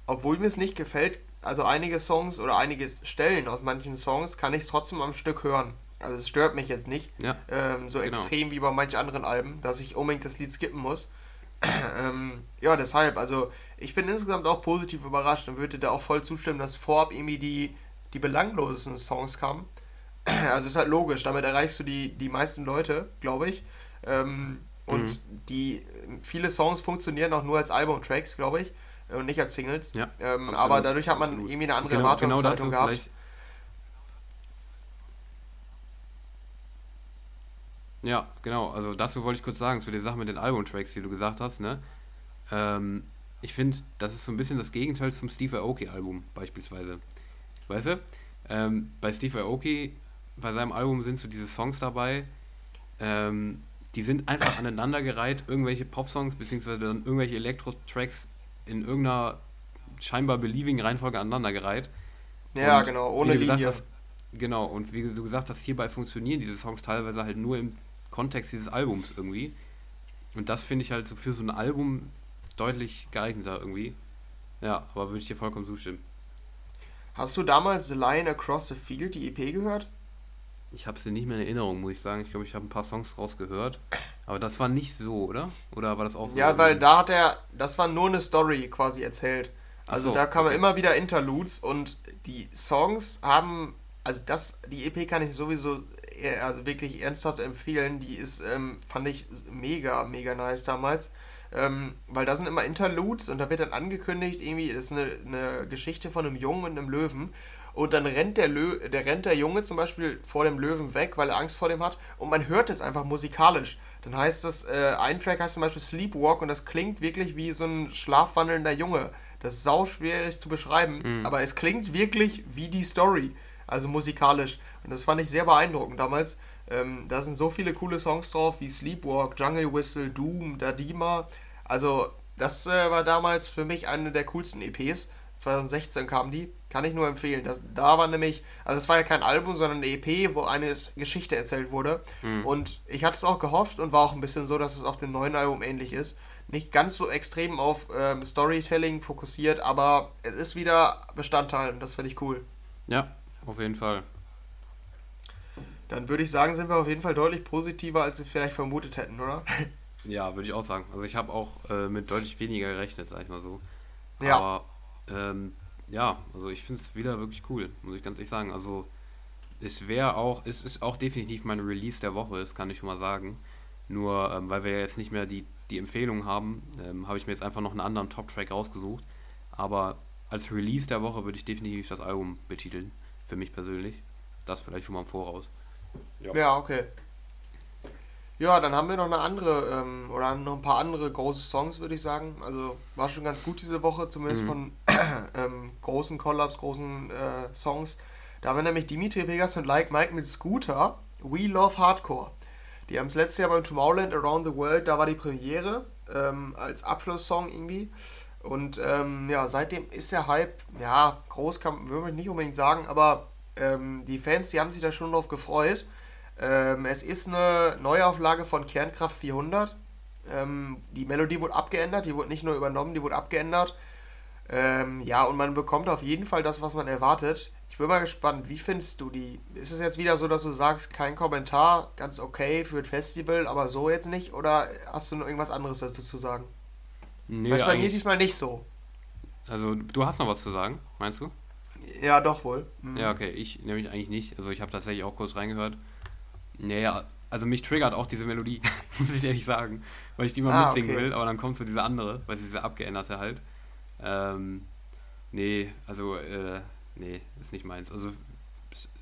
obwohl mir es nicht gefällt, also einige Songs oder einige Stellen aus manchen Songs kann ich es trotzdem am Stück hören. Also es stört mich jetzt nicht ja, ähm, so genau. extrem wie bei manchen anderen Alben, dass ich unbedingt das Lied skippen muss. [CLEARS THROAT] ähm, ja, deshalb, also ich bin insgesamt auch positiv überrascht und würde da auch voll zustimmen, dass vorab irgendwie die, die belanglosesten Songs kamen. [CLEARS THROAT] Also ist halt logisch, damit erreichst du die, die meisten Leute, glaube ich. Ähm, und mhm. die viele Songs funktionieren auch nur als Album-Tracks, glaube ich, und nicht als Singles. Ja, ähm, aber dadurch hat man absolut. irgendwie eine andere genau, Erwartungshaltung genau gehabt. Ja, genau. Also dazu wollte ich kurz sagen, zu der Sache mit den Album-Tracks, die du gesagt hast, ne? Ähm, ich finde, das ist so ein bisschen das Gegenteil zum Steve Aoki-Album beispielsweise. Weißt du? Ähm, bei Steve Aoki, bei seinem Album sind so diese Songs dabei, ähm, die sind einfach aneinandergereiht, irgendwelche Pop-Songs, beziehungsweise dann irgendwelche Elektro-Tracks in irgendeiner scheinbar beliebigen Reihenfolge aneinandergereiht. Ja, und genau, ohne Linie. Hast, genau, und wie du gesagt hast, hierbei funktionieren diese Songs teilweise halt nur im Kontext dieses Albums irgendwie. Und das finde ich halt so für so ein Album deutlich geeigneter irgendwie. Ja, aber würde ich dir vollkommen zustimmen. Hast du damals The Lion Across the Field, die EP, gehört? Ich habe sie nicht mehr in Erinnerung, muss ich sagen. Ich glaube, ich habe ein paar Songs draus gehört. Aber das war nicht so, oder? Oder war das auch so? Ja, weil da hat er, das war nur eine Story quasi erzählt. Also so, da kamen okay. immer wieder Interludes und die Songs haben, also das, die EP kann ich sowieso also wirklich ernsthaft empfehlen. Die ist, ähm, fand ich mega, mega nice damals. Ähm, weil da sind immer Interludes und da wird dann angekündigt, irgendwie ist eine, eine Geschichte von einem Jungen und einem Löwen. Und dann rennt der, Lö der rennt der Junge zum Beispiel vor dem Löwen weg, weil er Angst vor dem hat. Und man hört es einfach musikalisch. Dann heißt das, äh, ein Track heißt zum Beispiel Sleepwalk und das klingt wirklich wie so ein schlafwandelnder Junge. Das ist sau schwierig zu beschreiben, mhm. aber es klingt wirklich wie die Story. Also musikalisch. Und das fand ich sehr beeindruckend damals. Ähm, da sind so viele coole Songs drauf wie Sleepwalk, Jungle Whistle, Doom, Dadima. Also, das äh, war damals für mich eine der coolsten EPs. 2016 kam die. Kann ich nur empfehlen. Das, da war nämlich, also es war ja kein Album, sondern eine EP, wo eine Geschichte erzählt wurde. Mhm. Und ich hatte es auch gehofft und war auch ein bisschen so, dass es auf dem neuen Album ähnlich ist. Nicht ganz so extrem auf ähm, Storytelling fokussiert, aber es ist wieder Bestandteil und das finde ich cool. Ja, auf jeden Fall. Dann würde ich sagen, sind wir auf jeden Fall deutlich positiver, als wir vielleicht vermutet hätten, oder? [LAUGHS] Ja, würde ich auch sagen. Also ich habe auch äh, mit deutlich weniger gerechnet, sag ich mal so. Ja. Aber ähm, ja, also ich finde es wieder wirklich cool, muss ich ganz ehrlich sagen. Also es wäre auch, es ist auch definitiv mein Release der Woche, das kann ich schon mal sagen. Nur ähm, weil wir ja jetzt nicht mehr die, die Empfehlung haben, ähm, habe ich mir jetzt einfach noch einen anderen Top-Track rausgesucht. Aber als Release der Woche würde ich definitiv das Album betiteln, für mich persönlich. Das vielleicht schon mal im Voraus. Ja, ja okay. Ja, dann haben wir noch eine andere, ähm, oder noch ein paar andere große Songs, würde ich sagen. Also war schon ganz gut diese Woche, zumindest mhm. von [CLEARS THROAT] ähm, großen Collabs, großen äh, Songs. Da haben wir nämlich Dimitri Vegas und Like Mike mit Scooter, We Love Hardcore. Die haben es letztes Jahr beim Tomorrowland Around the World, da war die Premiere ähm, als Abschlusssong irgendwie. Und ähm, ja, seitdem ist der Hype, ja, groß kann würde ich nicht unbedingt sagen, aber ähm, die Fans, die haben sich da schon drauf gefreut. Ähm, es ist eine Neuauflage von Kernkraft 400. Ähm, die Melodie wurde abgeändert, die wurde nicht nur übernommen, die wurde abgeändert. Ähm, ja, und man bekommt auf jeden Fall das, was man erwartet. Ich bin mal gespannt, wie findest du die? Ist es jetzt wieder so, dass du sagst, kein Kommentar, ganz okay für ein Festival, aber so jetzt nicht? Oder hast du noch irgendwas anderes dazu zu sagen? Nee, das ist bei mir diesmal nicht so. Also, du hast noch was zu sagen, meinst du? Ja, doch wohl. Mhm. Ja, okay, ich nämlich eigentlich nicht. Also, ich habe tatsächlich auch kurz reingehört. Naja, also mich triggert auch diese Melodie, [LAUGHS] muss ich ehrlich sagen, weil ich die mal ah, mitsingen okay. will, aber dann kommt so diese andere, weil sie diese abgeänderte halt. Ähm, nee, also, äh, nee, ist nicht meins. Also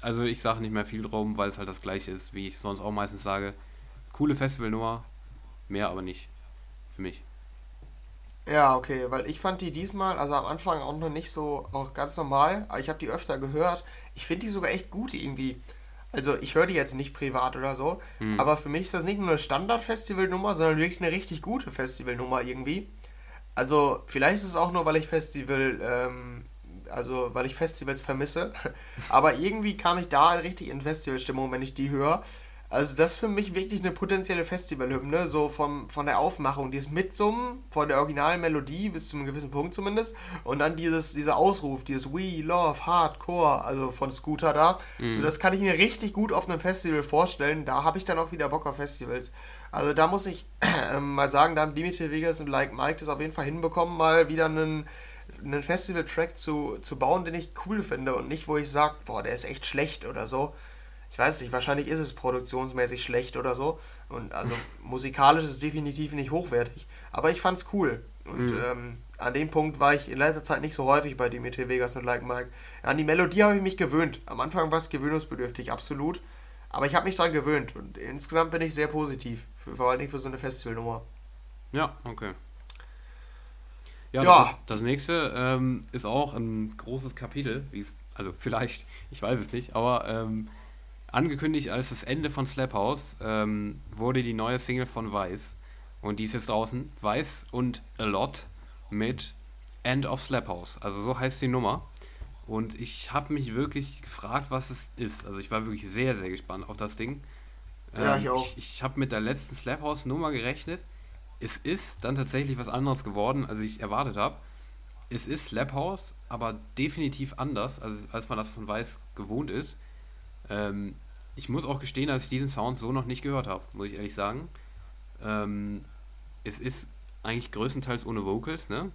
also ich sage nicht mehr viel drum, weil es halt das gleiche ist, wie ich sonst auch meistens sage. Coole Festivalnummer, mehr aber nicht. Für mich. Ja, okay, weil ich fand die diesmal, also am Anfang auch noch nicht so, auch ganz normal, aber ich habe die öfter gehört. Ich finde die sogar echt gut irgendwie. Also ich höre die jetzt nicht privat oder so, hm. aber für mich ist das nicht nur eine Standard-Festivalnummer, sondern wirklich eine richtig gute Festivalnummer irgendwie. Also vielleicht ist es auch nur, weil ich Festival, ähm, also weil ich Festivals vermisse, [LAUGHS] aber irgendwie kam ich da richtig in Festivalstimmung, wenn ich die höre. Also das ist für mich wirklich eine potenzielle Festivalhymne, so vom, von der Aufmachung, dieses Mitsummen von der originalen Melodie bis zu einem gewissen Punkt zumindest und dann dieses, dieser Ausruf, dieses We Love Hardcore, also von Scooter da. Mhm. So, das kann ich mir richtig gut auf einem Festival vorstellen. Da habe ich dann auch wieder Bock auf Festivals. Also da muss ich [CLEARS THROAT] äh, mal sagen, da haben Dimitri Vegas und Like Mike das auf jeden Fall hinbekommen, mal wieder einen einen Festival-Track zu, zu bauen, den ich cool finde und nicht, wo ich sage, boah, der ist echt schlecht oder so, ich weiß nicht, wahrscheinlich ist es produktionsmäßig schlecht oder so. Und also [LAUGHS] musikalisch ist es definitiv nicht hochwertig. Aber ich fand's cool. Und mhm. ähm, an dem Punkt war ich in letzter Zeit nicht so häufig bei Dimitri Vegas und Like Mike. An die Melodie habe ich mich gewöhnt. Am Anfang war es gewöhnungsbedürftig, absolut. Aber ich habe mich daran gewöhnt. Und insgesamt bin ich sehr positiv. Für, vor allen Dingen für so eine Festivalnummer. Ja, okay. Ja, ja. Das, das, nächste ähm, ist auch ein großes Kapitel. also vielleicht, ich weiß es nicht, aber ähm, Angekündigt als das Ende von Slap House ähm, wurde die neue Single von Vice. Und die ist jetzt draußen. Vice und A Lot mit End of Slap House. Also so heißt die Nummer. Und ich habe mich wirklich gefragt, was es ist. Also ich war wirklich sehr, sehr gespannt auf das Ding. Ja, ähm, ich auch. Ich, ich habe mit der letzten Slap House Nummer gerechnet. Es ist dann tatsächlich was anderes geworden, als ich erwartet habe. Es ist Slap House, aber definitiv anders, als, als man das von Weiß gewohnt ist. Ähm, ich muss auch gestehen, dass ich diesen Sound so noch nicht gehört habe, muss ich ehrlich sagen. Ähm, es ist eigentlich größtenteils ohne Vocals, ne?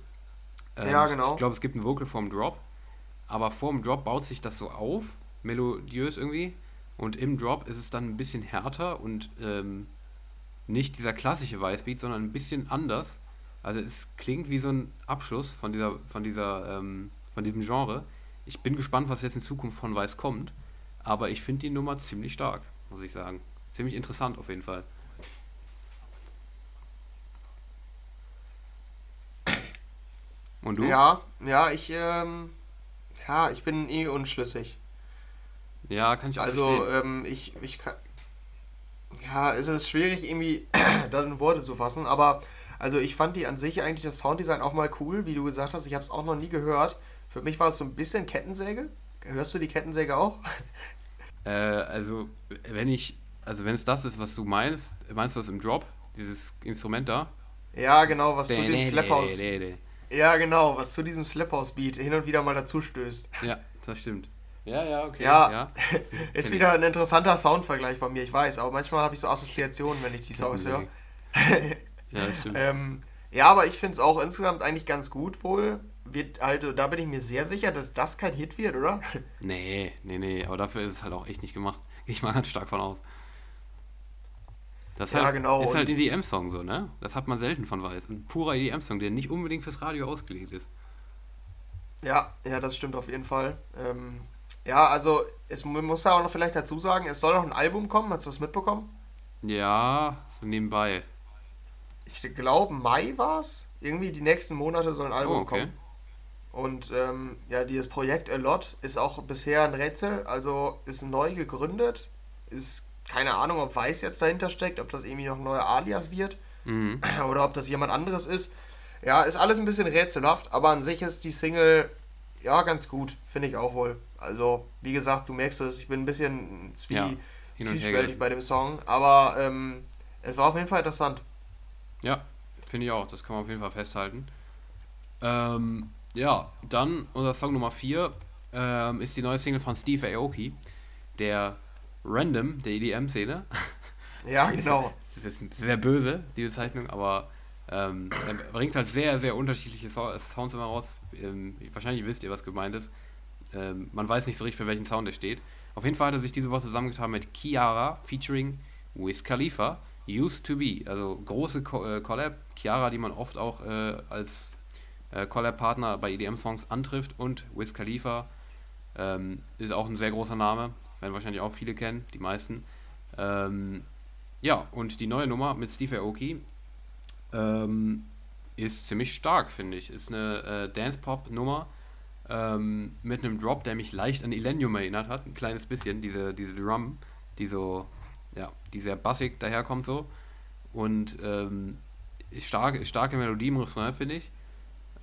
Ähm, ja, genau. Ich glaube, es gibt ein Vocal vorm Drop, aber vorm Drop baut sich das so auf, melodiös irgendwie. Und im Drop ist es dann ein bisschen härter und ähm, nicht dieser klassische Weißbeat, sondern ein bisschen anders. Also es klingt wie so ein Abschluss von dieser, von dieser, ähm, von diesem Genre. Ich bin gespannt, was jetzt in Zukunft von Weiß kommt. Aber ich finde die Nummer ziemlich stark, muss ich sagen. Ziemlich interessant auf jeden Fall. Und du? Ja, ja, ich, ähm, ja, ich bin eh unschlüssig. Ja, kann ich auch Also, ähm, ich, ich kann, ja, es ist schwierig irgendwie [CLEARS THROAT] das in Worte zu fassen, aber also ich fand die an sich eigentlich das Sounddesign auch mal cool, wie du gesagt hast, ich habe es auch noch nie gehört. Für mich war es so ein bisschen Kettensäge. Hörst du die Kettensäge auch? Äh, also, wenn ich, also wenn es das ist, was du meinst, meinst du das im Drop, dieses Instrument da? Ja, genau, was zu dem Slaphouse. Ja, genau, was zu diesem Slaphouse-Beat hin und wieder mal dazu stößt. Ja, das stimmt. Ja, ja, okay. Ja, ja. [LAUGHS] ist wieder ein interessanter Soundvergleich von mir, ich weiß, aber manchmal habe ich so Assoziationen, wenn ich die Songs höre. ja, das stimmt. [LAUGHS] ähm, ja, aber ich finde es auch insgesamt eigentlich ganz gut wohl wird, also da bin ich mir sehr sicher, dass das kein Hit wird, oder? [LAUGHS] Nee, nee, nee, aber dafür ist es halt auch echt nicht gemacht. Gehe ich mal ganz stark von aus. Das ja, halt, genau. ist halt EDM-Song so, ne? Das hat man selten von Weiß. Ein purer EDM-Song, der nicht unbedingt fürs Radio ausgelegt ist. Ja, ja, das stimmt auf jeden Fall. Ähm, ja, also es man muss ja auch noch vielleicht dazu sagen, es soll noch ein Album kommen. Hast du das mitbekommen? Ja, so nebenbei. Ich glaube, Mai war es. Irgendwie die nächsten Monate soll ein Album oh, okay. kommen. Und ähm, ja, dieses Projekt A Lot ist auch bisher ein Rätsel. Also ist neu gegründet. Ist keine Ahnung, ob Weiß jetzt dahinter steckt, ob das irgendwie noch ein neuer Alias wird mhm. [CLEARS THROAT] oder ob das jemand anderes ist. Ja, ist alles ein bisschen rätselhaft, aber an sich ist die Single ja ganz gut, finde ich auch wohl. Also, wie gesagt, du merkst es, ich bin ein bisschen zwie ja, zwiespältig bei dem Song, aber ähm, es war auf jeden Fall interessant. Ja, finde ich auch, das kann man auf jeden Fall festhalten. Ähm, ja, dann unser Song Nummer 4 ähm, ist die neue Single von Steve Aoki, der Random der EDM-Szene. [LAUGHS] Ja, genau. Das ist jetzt sehr böse, die Bezeichnung, aber ähm, er bringt halt sehr, sehr unterschiedliche Sounds immer raus. Ähm, wahrscheinlich wisst ihr, was gemeint ist. Ähm, man weiß nicht so richtig, für welchen Sound er steht. Auf jeden Fall hat er sich diese Woche zusammengetan mit Kiara featuring Wiz Khalifa, Used to Be. Also große Co äh, Collab. Kiara, die man oft auch äh, als äh, Collab-Partner bei EDM-Songs antrifft und Wiz Khalifa Ähm, ist auch ein sehr großer Name, werden wahrscheinlich auch viele kennen, die meisten. Ähm, ja, und die neue Nummer mit Steve Aoki ähm, ist ziemlich stark, finde ich. Ist eine äh, Dance-Pop-Nummer ähm, mit einem Drop, der mich leicht an Illenium erinnert hat. Ein kleines bisschen, diese, diese Drum, die so, ja, die sehr bassig daherkommt so. Und ähm, ist stark, starke Melodie im Refrain, finde ich.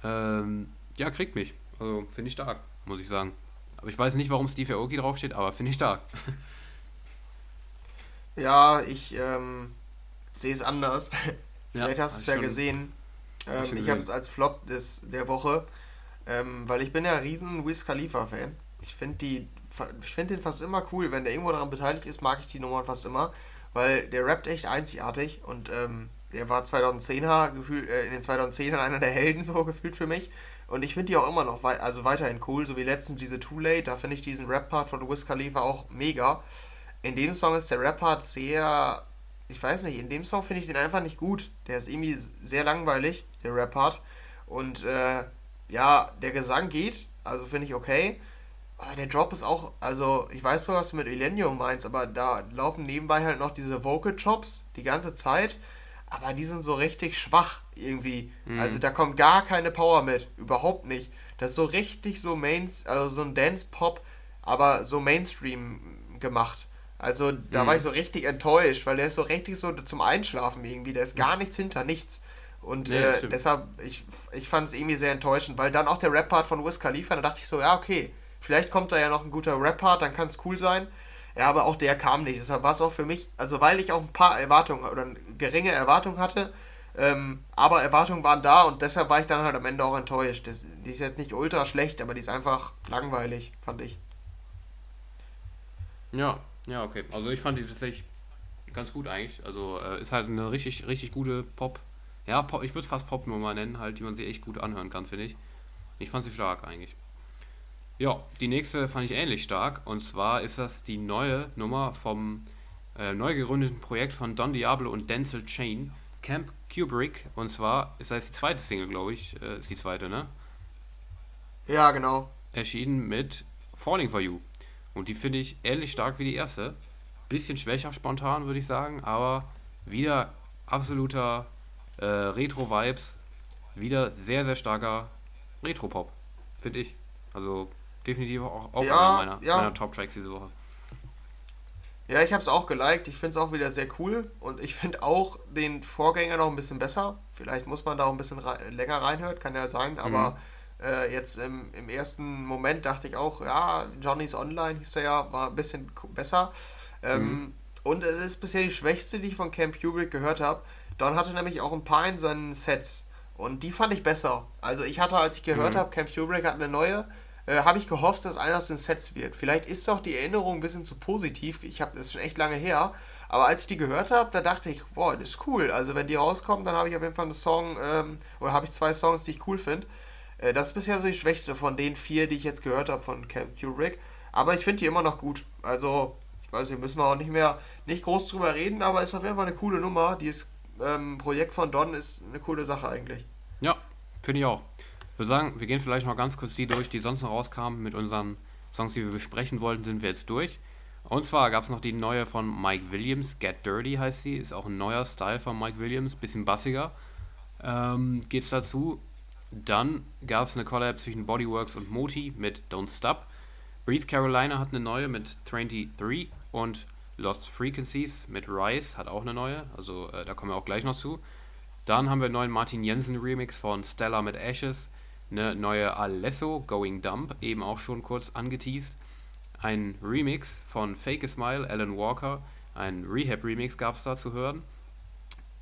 Ähm, ja, kriegt mich. Also finde ich stark, muss ich sagen. Aber ich weiß nicht, warum Steve Aoki draufsteht, aber finde ich stark. [LAUGHS] Ja, ich ähm, sehe es anders. [LAUGHS] Vielleicht ja, hast du es ja gesehen. Ähm, ich habe es als Flop des, der Woche, ähm, weil ich bin ja riesen Wiz Khalifa-Fan. Ich finde die, ich finde den fast immer cool. Wenn der irgendwo daran beteiligt ist, mag ich die Nummern fast immer, weil der rappt echt einzigartig und ähm, der war 2010er gefühlt, äh, in den 2010ern einer der Helden so [LAUGHS] gefühlt für mich. Und ich finde die auch immer noch wei also weiterhin cool, so wie letztens diese Too Late, da finde ich diesen Rap-Part von Wiz Khalifa auch mega. In dem Song ist der Rap-Part sehr, ich weiß nicht, in dem Song finde ich den einfach nicht gut. Der ist irgendwie sehr langweilig, der Rap-Part. Und äh, ja, der Gesang geht, also finde ich okay. Aber der Drop ist auch, also ich weiß wohl, was du mit Illenium meinst, aber da laufen nebenbei halt noch diese Vocal Chops die ganze Zeit aber die sind so richtig schwach irgendwie. Mhm. Also da kommt gar keine Power mit, überhaupt nicht. Das ist so richtig so Main, also so ein Dance-Pop, aber so Mainstream gemacht. Also da mhm. war ich so richtig enttäuscht, weil der ist so richtig so zum Einschlafen irgendwie. Da ist gar nichts hinter, nichts. Und nee, äh, deshalb, ich, ich fand es irgendwie sehr enttäuschend, weil dann auch der Rap-Part von Wiz Khalifa, da dachte ich so, ja, okay, vielleicht kommt da ja noch ein guter Rap-Part, dann kann es cool sein. Ja, aber auch der kam nicht. Deshalb war es auch für mich, also weil ich auch ein paar Erwartungen oder geringe Erwartungen hatte, ähm, aber Erwartungen waren da und deshalb war ich dann halt am Ende auch enttäuscht. Das, die ist jetzt nicht ultra schlecht, aber die ist einfach langweilig, fand ich. Ja, ja, okay. Also ich fand die tatsächlich ganz gut eigentlich. Also äh, ist halt eine richtig, richtig gute Pop. Ja, Pop, ich würde es fast Pop-Nummer nennen, halt, die man sich echt gut anhören kann, finde ich. Ich fand sie stark eigentlich. Ja, die nächste fand ich ähnlich stark. Und zwar ist das die neue Nummer vom äh, neu gegründeten Projekt von Don Diablo und Denzel Chain, Camp Kubrick. Und zwar ist das die zweite Single, glaube ich. Äh, ist die zweite, ne? Ja, genau. Erschienen mit Falling for You. Und die finde ich ähnlich stark wie die erste. Bisschen schwächer spontan, würde ich sagen, aber wieder absoluter äh, Retro-Vibes. Wieder sehr, sehr starker Retro-Pop, finde ich. Also definitiv auch, auch ja, einer meiner, ja. meiner Top-Tracks diese Woche. Ja, ich habe es auch geliked. Ich finde es auch wieder sehr cool. Und ich finde auch den Vorgänger noch ein bisschen besser. Vielleicht muss man da auch ein bisschen re länger reinhören, kann ja sein. Aber mhm. äh, jetzt im, im ersten Moment dachte ich auch, ja, Johnny's Online hieß er ja, war ein bisschen besser. Ähm, mhm. Und es ist bisher die schwächste, die ich von Camp Kubrick gehört habe. Don hatte nämlich auch ein paar in seinen Sets. Und die fand ich besser. Also ich hatte, als ich gehört mhm. habe, Camp Kubrick hat eine neue äh, habe ich gehofft, dass einer aus den Sets wird. Vielleicht ist auch die Erinnerung ein bisschen zu positiv. Ich habe das schon echt lange her. Aber als ich die gehört habe, da dachte ich, boah, das ist cool. Also wenn die rauskommen, dann habe ich auf jeden Fall einen Song, ähm, oder habe ich zwei Songs, die ich cool finde. Äh, das ist bisher so die schwächste von den vier, die ich jetzt gehört habe von Camp Kubrick. Aber ich finde die immer noch gut. Also, ich weiß nicht, müssen wir auch nicht mehr, nicht groß drüber reden, aber ist auf jeden Fall eine coole Nummer. Dieses ähm, Projekt von Don ist eine coole Sache eigentlich. Ja, finde ich auch. Ich würde sagen, wir gehen vielleicht noch ganz kurz die durch, die sonst noch rauskamen. Mit unseren Songs, die wir besprechen wollten, sind wir jetzt durch. Und zwar gab es noch die neue von Mike Williams, Get Dirty heißt sie. Ist auch ein neuer Style von Mike Williams, bisschen bassiger. Ähm, geht's dazu. Dann gab es eine Collab zwischen Bodyworks und Moti mit Don't Stop. Breathe Carolina hat eine neue mit 23 und Lost Frequencies mit Rise hat auch eine neue. Also äh, da kommen wir auch gleich noch zu. Dann haben wir einen neuen Martin Jensen Remix von Stella mit Ashes eine neue Alesso Going Dump, eben auch schon kurz angeteased. Ein Remix von Fake a Smile, Alan Walker. Ein Rehab-Remix gab es da zu hören.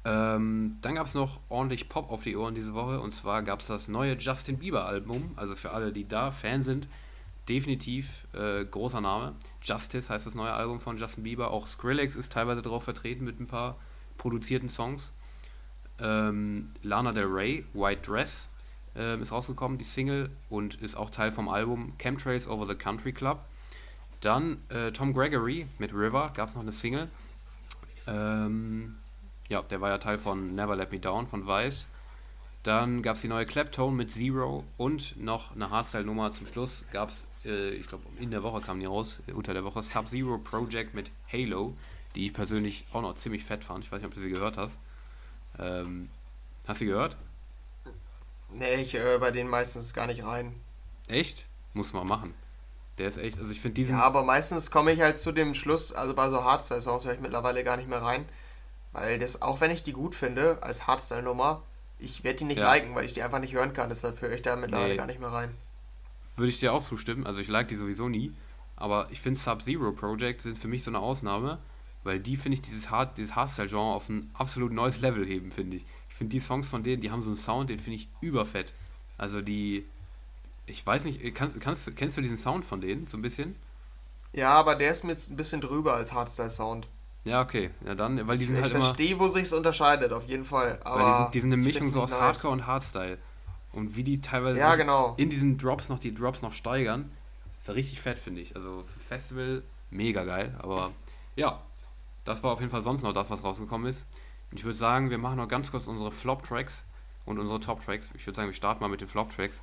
Ähm, dann gab es noch ordentlich Pop auf die Ohren diese Woche. Und zwar gab es das neue Justin Bieber-Album. Also für alle, die da Fan sind, definitiv äh, großer Name. Justice heißt das neue Album von Justin Bieber. Auch Skrillex ist teilweise drauf vertreten mit ein paar produzierten Songs. Ähm, Lana Del Rey, White Dress, äh, ist rausgekommen, die Single, und ist auch Teil vom Album Chemtrails Over the Country Club. Dann äh, Tom Gregory mit River, gab es noch eine Single. Ähm, ja, der war ja Teil von Never Let Me Down von Vice. Dann gab es die neue Claptone mit Zero und noch eine Hardstyle-Nummer zum Schluss gab es äh, ich glaube in der Woche kam die raus, äh, unter der Woche, Sub-Zero Project mit Halo, die ich persönlich auch noch ziemlich fett fand. Ich weiß nicht, ob du sie gehört hast. Ähm, hast du sie gehört? Nee, ich höre bei denen meistens gar nicht rein. Echt? Muss man machen. Der ist echt, also ich finde diesen. Ja, aber meistens komme ich halt zu dem Schluss, also bei so Hardstyle-Songs höre ich mittlerweile gar nicht mehr rein. Weil das, auch wenn ich die gut finde, als Hardstyle-Nummer, ich werde die nicht ja. liken, weil ich die einfach nicht hören kann. Deshalb höre ich da mittlerweile nee. gar nicht mehr rein. Würde ich dir auch zustimmen. Also ich like die sowieso nie. Aber ich finde Sub-Zero Project sind für mich so eine Ausnahme, weil die, finde ich, dieses, Hard, dieses Hardstyle-Genre auf ein absolut neues Level heben, finde ich. Ich finde die Songs von denen, die haben so einen Sound, den finde ich überfett. Also die, ich weiß nicht, kannst, kannst, kennst du diesen Sound von denen so ein bisschen? Ja, aber der ist mir jetzt ein bisschen drüber als Hardstyle-Sound. Ja, okay. Ja, dann, weil die sind ich halt. Ich verstehe, wo sich's unterscheidet, auf jeden Fall. Aber weil die sind, die sind eine Mischung so aus nice. Hardcore und Hardstyle. Und wie die teilweise ja, genau. in diesen Drops noch die Drops noch steigern, ist ja richtig fett, finde ich. Also Festival mega geil. Aber ja, das war auf jeden Fall sonst noch das, was rausgekommen ist. Und ich würde sagen, wir machen noch ganz kurz unsere Flop-Tracks und unsere Top-Tracks. Ich würde sagen, wir starten mal mit den Flop-Tracks.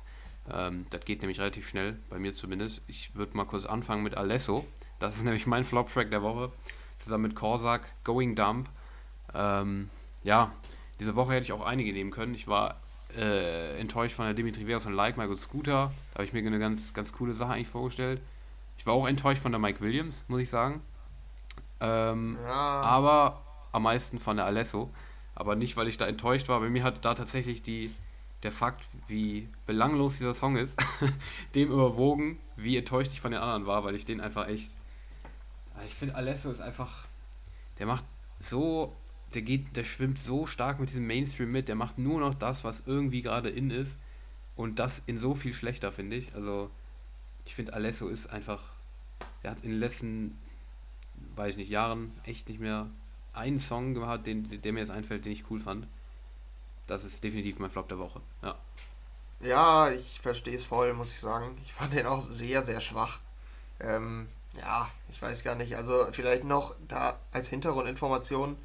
Ähm, das geht nämlich relativ schnell, bei mir zumindest. Ich würde mal kurz anfangen mit Alesso. Das ist [LAUGHS] nämlich mein Flop-Track der Woche zusammen mit Korsak, Going Dump. Ähm, ja, diese Woche hätte ich auch einige nehmen können. Ich war äh, enttäuscht von der Dimitri Vegas und Like My Good Scooter. Da habe ich mir eine ganz, ganz coole Sache eigentlich vorgestellt. Ich war auch enttäuscht von der Mike Williams, muss ich sagen. Ähm, ja. Aber am meisten von der Alesso. Aber nicht, weil ich da enttäuscht war. Bei mir hat da tatsächlich die, der Fakt, wie belanglos dieser Song ist, [LAUGHS] dem überwogen, wie enttäuscht ich von den anderen war, weil ich den einfach echt ich finde, Alesso ist einfach. Der macht so. Der geht, der schwimmt so stark mit diesem Mainstream mit. Der macht nur noch das, was irgendwie gerade in ist. Und das in so viel schlechter, finde ich. Also, ich finde, Alesso ist einfach. Er hat in den letzten, weiß ich nicht, Jahren echt nicht mehr einen Song gehabt, den, der mir jetzt einfällt, den ich cool fand. Das ist definitiv mein Flop der Woche. Ja. Ja, ich verstehe es voll, muss ich sagen. Ich fand den auch sehr, sehr schwach. Ähm, ja, ich weiß gar nicht. Also vielleicht noch da als Hintergrundinformation,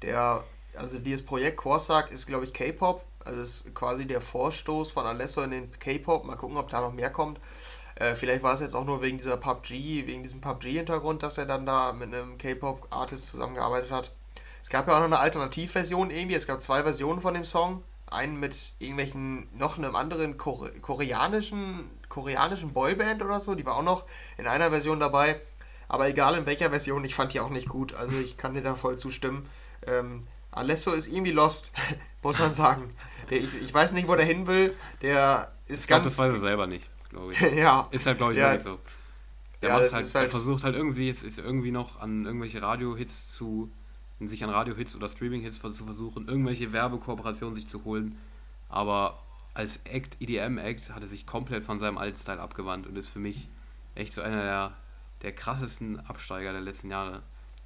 der, also dieses Projekt Corsac ist, glaube ich, K-Pop. Also ist quasi der Vorstoß von Alesso in den K-Pop. Mal gucken, ob da noch mehr kommt. Äh, vielleicht war es jetzt auch nur wegen dieser PUBG, wegen diesem PUBG-Hintergrund, dass er dann da mit einem K-Pop-Artist zusammengearbeitet hat. Es gab ja auch noch eine Alternativversion irgendwie. Es gab zwei Versionen von dem Song. Einen mit irgendwelchen, noch einem anderen Kore koreanischen koreanischen Boyband oder so. Die war auch noch in einer Version dabei. Aber egal in welcher Version, ich fand die auch nicht gut. Also ich kann dir da voll zustimmen. Ähm, Alesso ist irgendwie lost, [LAUGHS] muss man sagen. Ich, ich weiß nicht, wo der hin will. Der ist ich glaub, ganz. Das weiß er selber nicht, glaube ich. [LAUGHS] ja. Ist halt, glaube ich, ja. nicht so. Der, ja, halt, halt, versucht halt irgendwie jetzt ist irgendwie noch an irgendwelche Radio-Hits zu sich an Radio-Hits oder Streaming-Hits zu versuchen, irgendwelche Werbekooperationen sich zu holen. Aber als Act, EDM-Act, hat er sich komplett von seinem alten Style abgewandt und ist für mich echt so einer der, der krassesten Absteiger der letzten Jahre,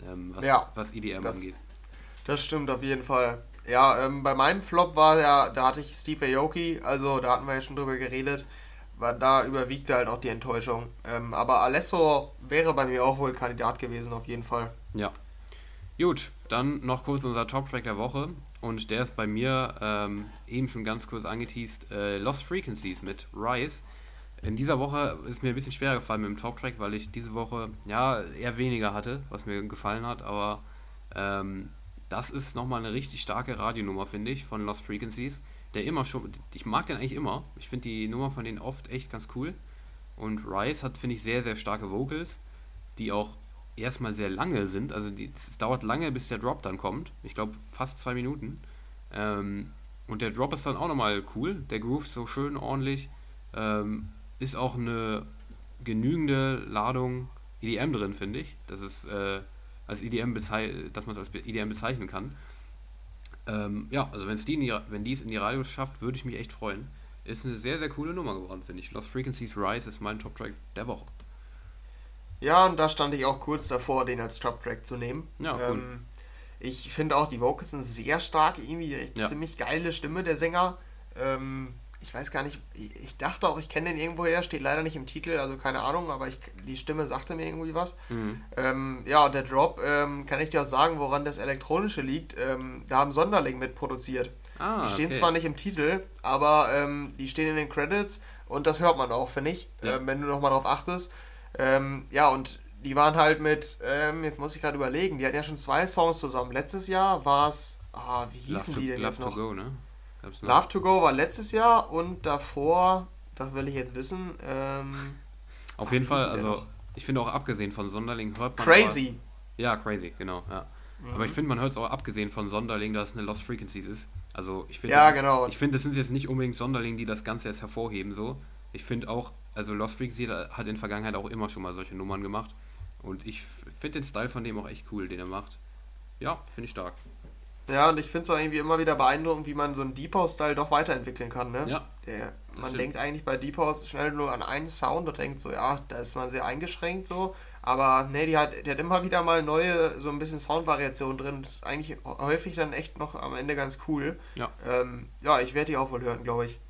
ähm, was, ja, was EDM das, angeht. Das stimmt auf jeden Fall. Ja, ähm, bei meinem Flop war ja, da hatte ich Steve Aoki, also da hatten wir ja schon drüber geredet, war, da überwiegte halt auch die Enttäuschung. Ähm, aber Alesso wäre bei mir auch wohl Kandidat gewesen, auf jeden Fall. Ja. Gut, dann noch kurz unser Top-Track der Woche. Und der ist bei mir ähm, eben schon ganz kurz angeteased. Äh, Lost Frequencies mit Rise. In dieser Woche ist mir ein bisschen schwerer gefallen mit dem Top-Track, weil ich diese Woche ja eher weniger hatte, was mir gefallen hat. Aber ähm, das ist nochmal eine richtig starke Radionummer, finde ich, von Lost Frequencies. Der immer schon, ich mag den eigentlich immer. Ich finde die Nummer von denen oft echt ganz cool. Und Rise hat, finde ich, sehr, sehr starke Vocals, die auch erstmal sehr lange sind. Also die, es dauert lange, bis der Drop dann kommt. Ich glaube fast zwei Minuten. Ähm, und der Drop ist dann auch nochmal cool. Der Groove so schön ordentlich. Ähm, ist auch eine genügende Ladung EDM drin, finde ich. Das ist äh, als EDM dass man es als EDM bezeichnen kann. Ähm, ja, also wenn's die in die, wenn die es in die Radios schafft, würde ich mich echt freuen. Ist eine sehr, sehr coole Nummer geworden, finde ich. Lost Frequencies Rise ist mein Top-Track der Woche. Ja, und da stand ich auch kurz davor, den als Top-Track zu nehmen. Ja, cool. Ähm, ich finde auch, die Vocals sind sehr stark, irgendwie ja. ziemlich geile Stimme der Sänger. Ähm, ich weiß gar nicht, ich dachte auch, ich kenne den irgendwoher, steht leider nicht im Titel, also keine Ahnung, aber ich, die Stimme sagte mir irgendwie was. Mhm. Ähm, ja, und der Drop, ähm, kann ich dir auch sagen, woran das Elektronische liegt. Ähm, da haben Sonderling mitproduziert. Ah, die stehen okay. zwar nicht im Titel, aber ähm, die stehen in den Credits Und das hört man auch, finde ich, ja. äh, wenn du nochmal drauf achtest. Ähm, ja, und die waren halt mit, ähm, jetzt muss ich gerade überlegen, die hatten ja schon zwei Songs zusammen. Letztes Jahr war es, ah, wie hießen Love die denn to, jetzt Love noch? To Go, ne? Love to Go war letztes Jahr und davor, das will ich jetzt wissen. Ähm, Auf jeden Fall, also ich finde auch abgesehen von Sonderling hört man. Crazy! Aber, ja, crazy, genau. Ja. Mhm. Aber ich finde, man hört es auch abgesehen von Sonderling, dass es eine Lost Frequencies ist. Also ich finde, ja, das, genau. ich finde, das sind jetzt nicht unbedingt Sonderling, die das Ganze jetzt hervorheben. So, ich finde auch, also Lost Frequencies hat in der Vergangenheit auch immer schon mal solche Nummern gemacht. Und ich finde den Style von dem auch echt cool, den er macht. Ja, finde ich stark. Ja, und ich finde es auch irgendwie immer wieder beeindruckend, wie man so einen Deep House-Style doch weiterentwickeln kann, ne? Ja. Der, man stimmt. denkt eigentlich bei Deep House schnell nur an einen Sound und denkt so, ja, da ist man sehr eingeschränkt so. Aber ne, die hat, die hat immer wieder mal neue, so ein bisschen Soundvariationen drin. Das ist eigentlich häufig dann echt noch am Ende ganz cool. Ja. Ähm, ja, ich werde die auch wohl hören, glaube ich.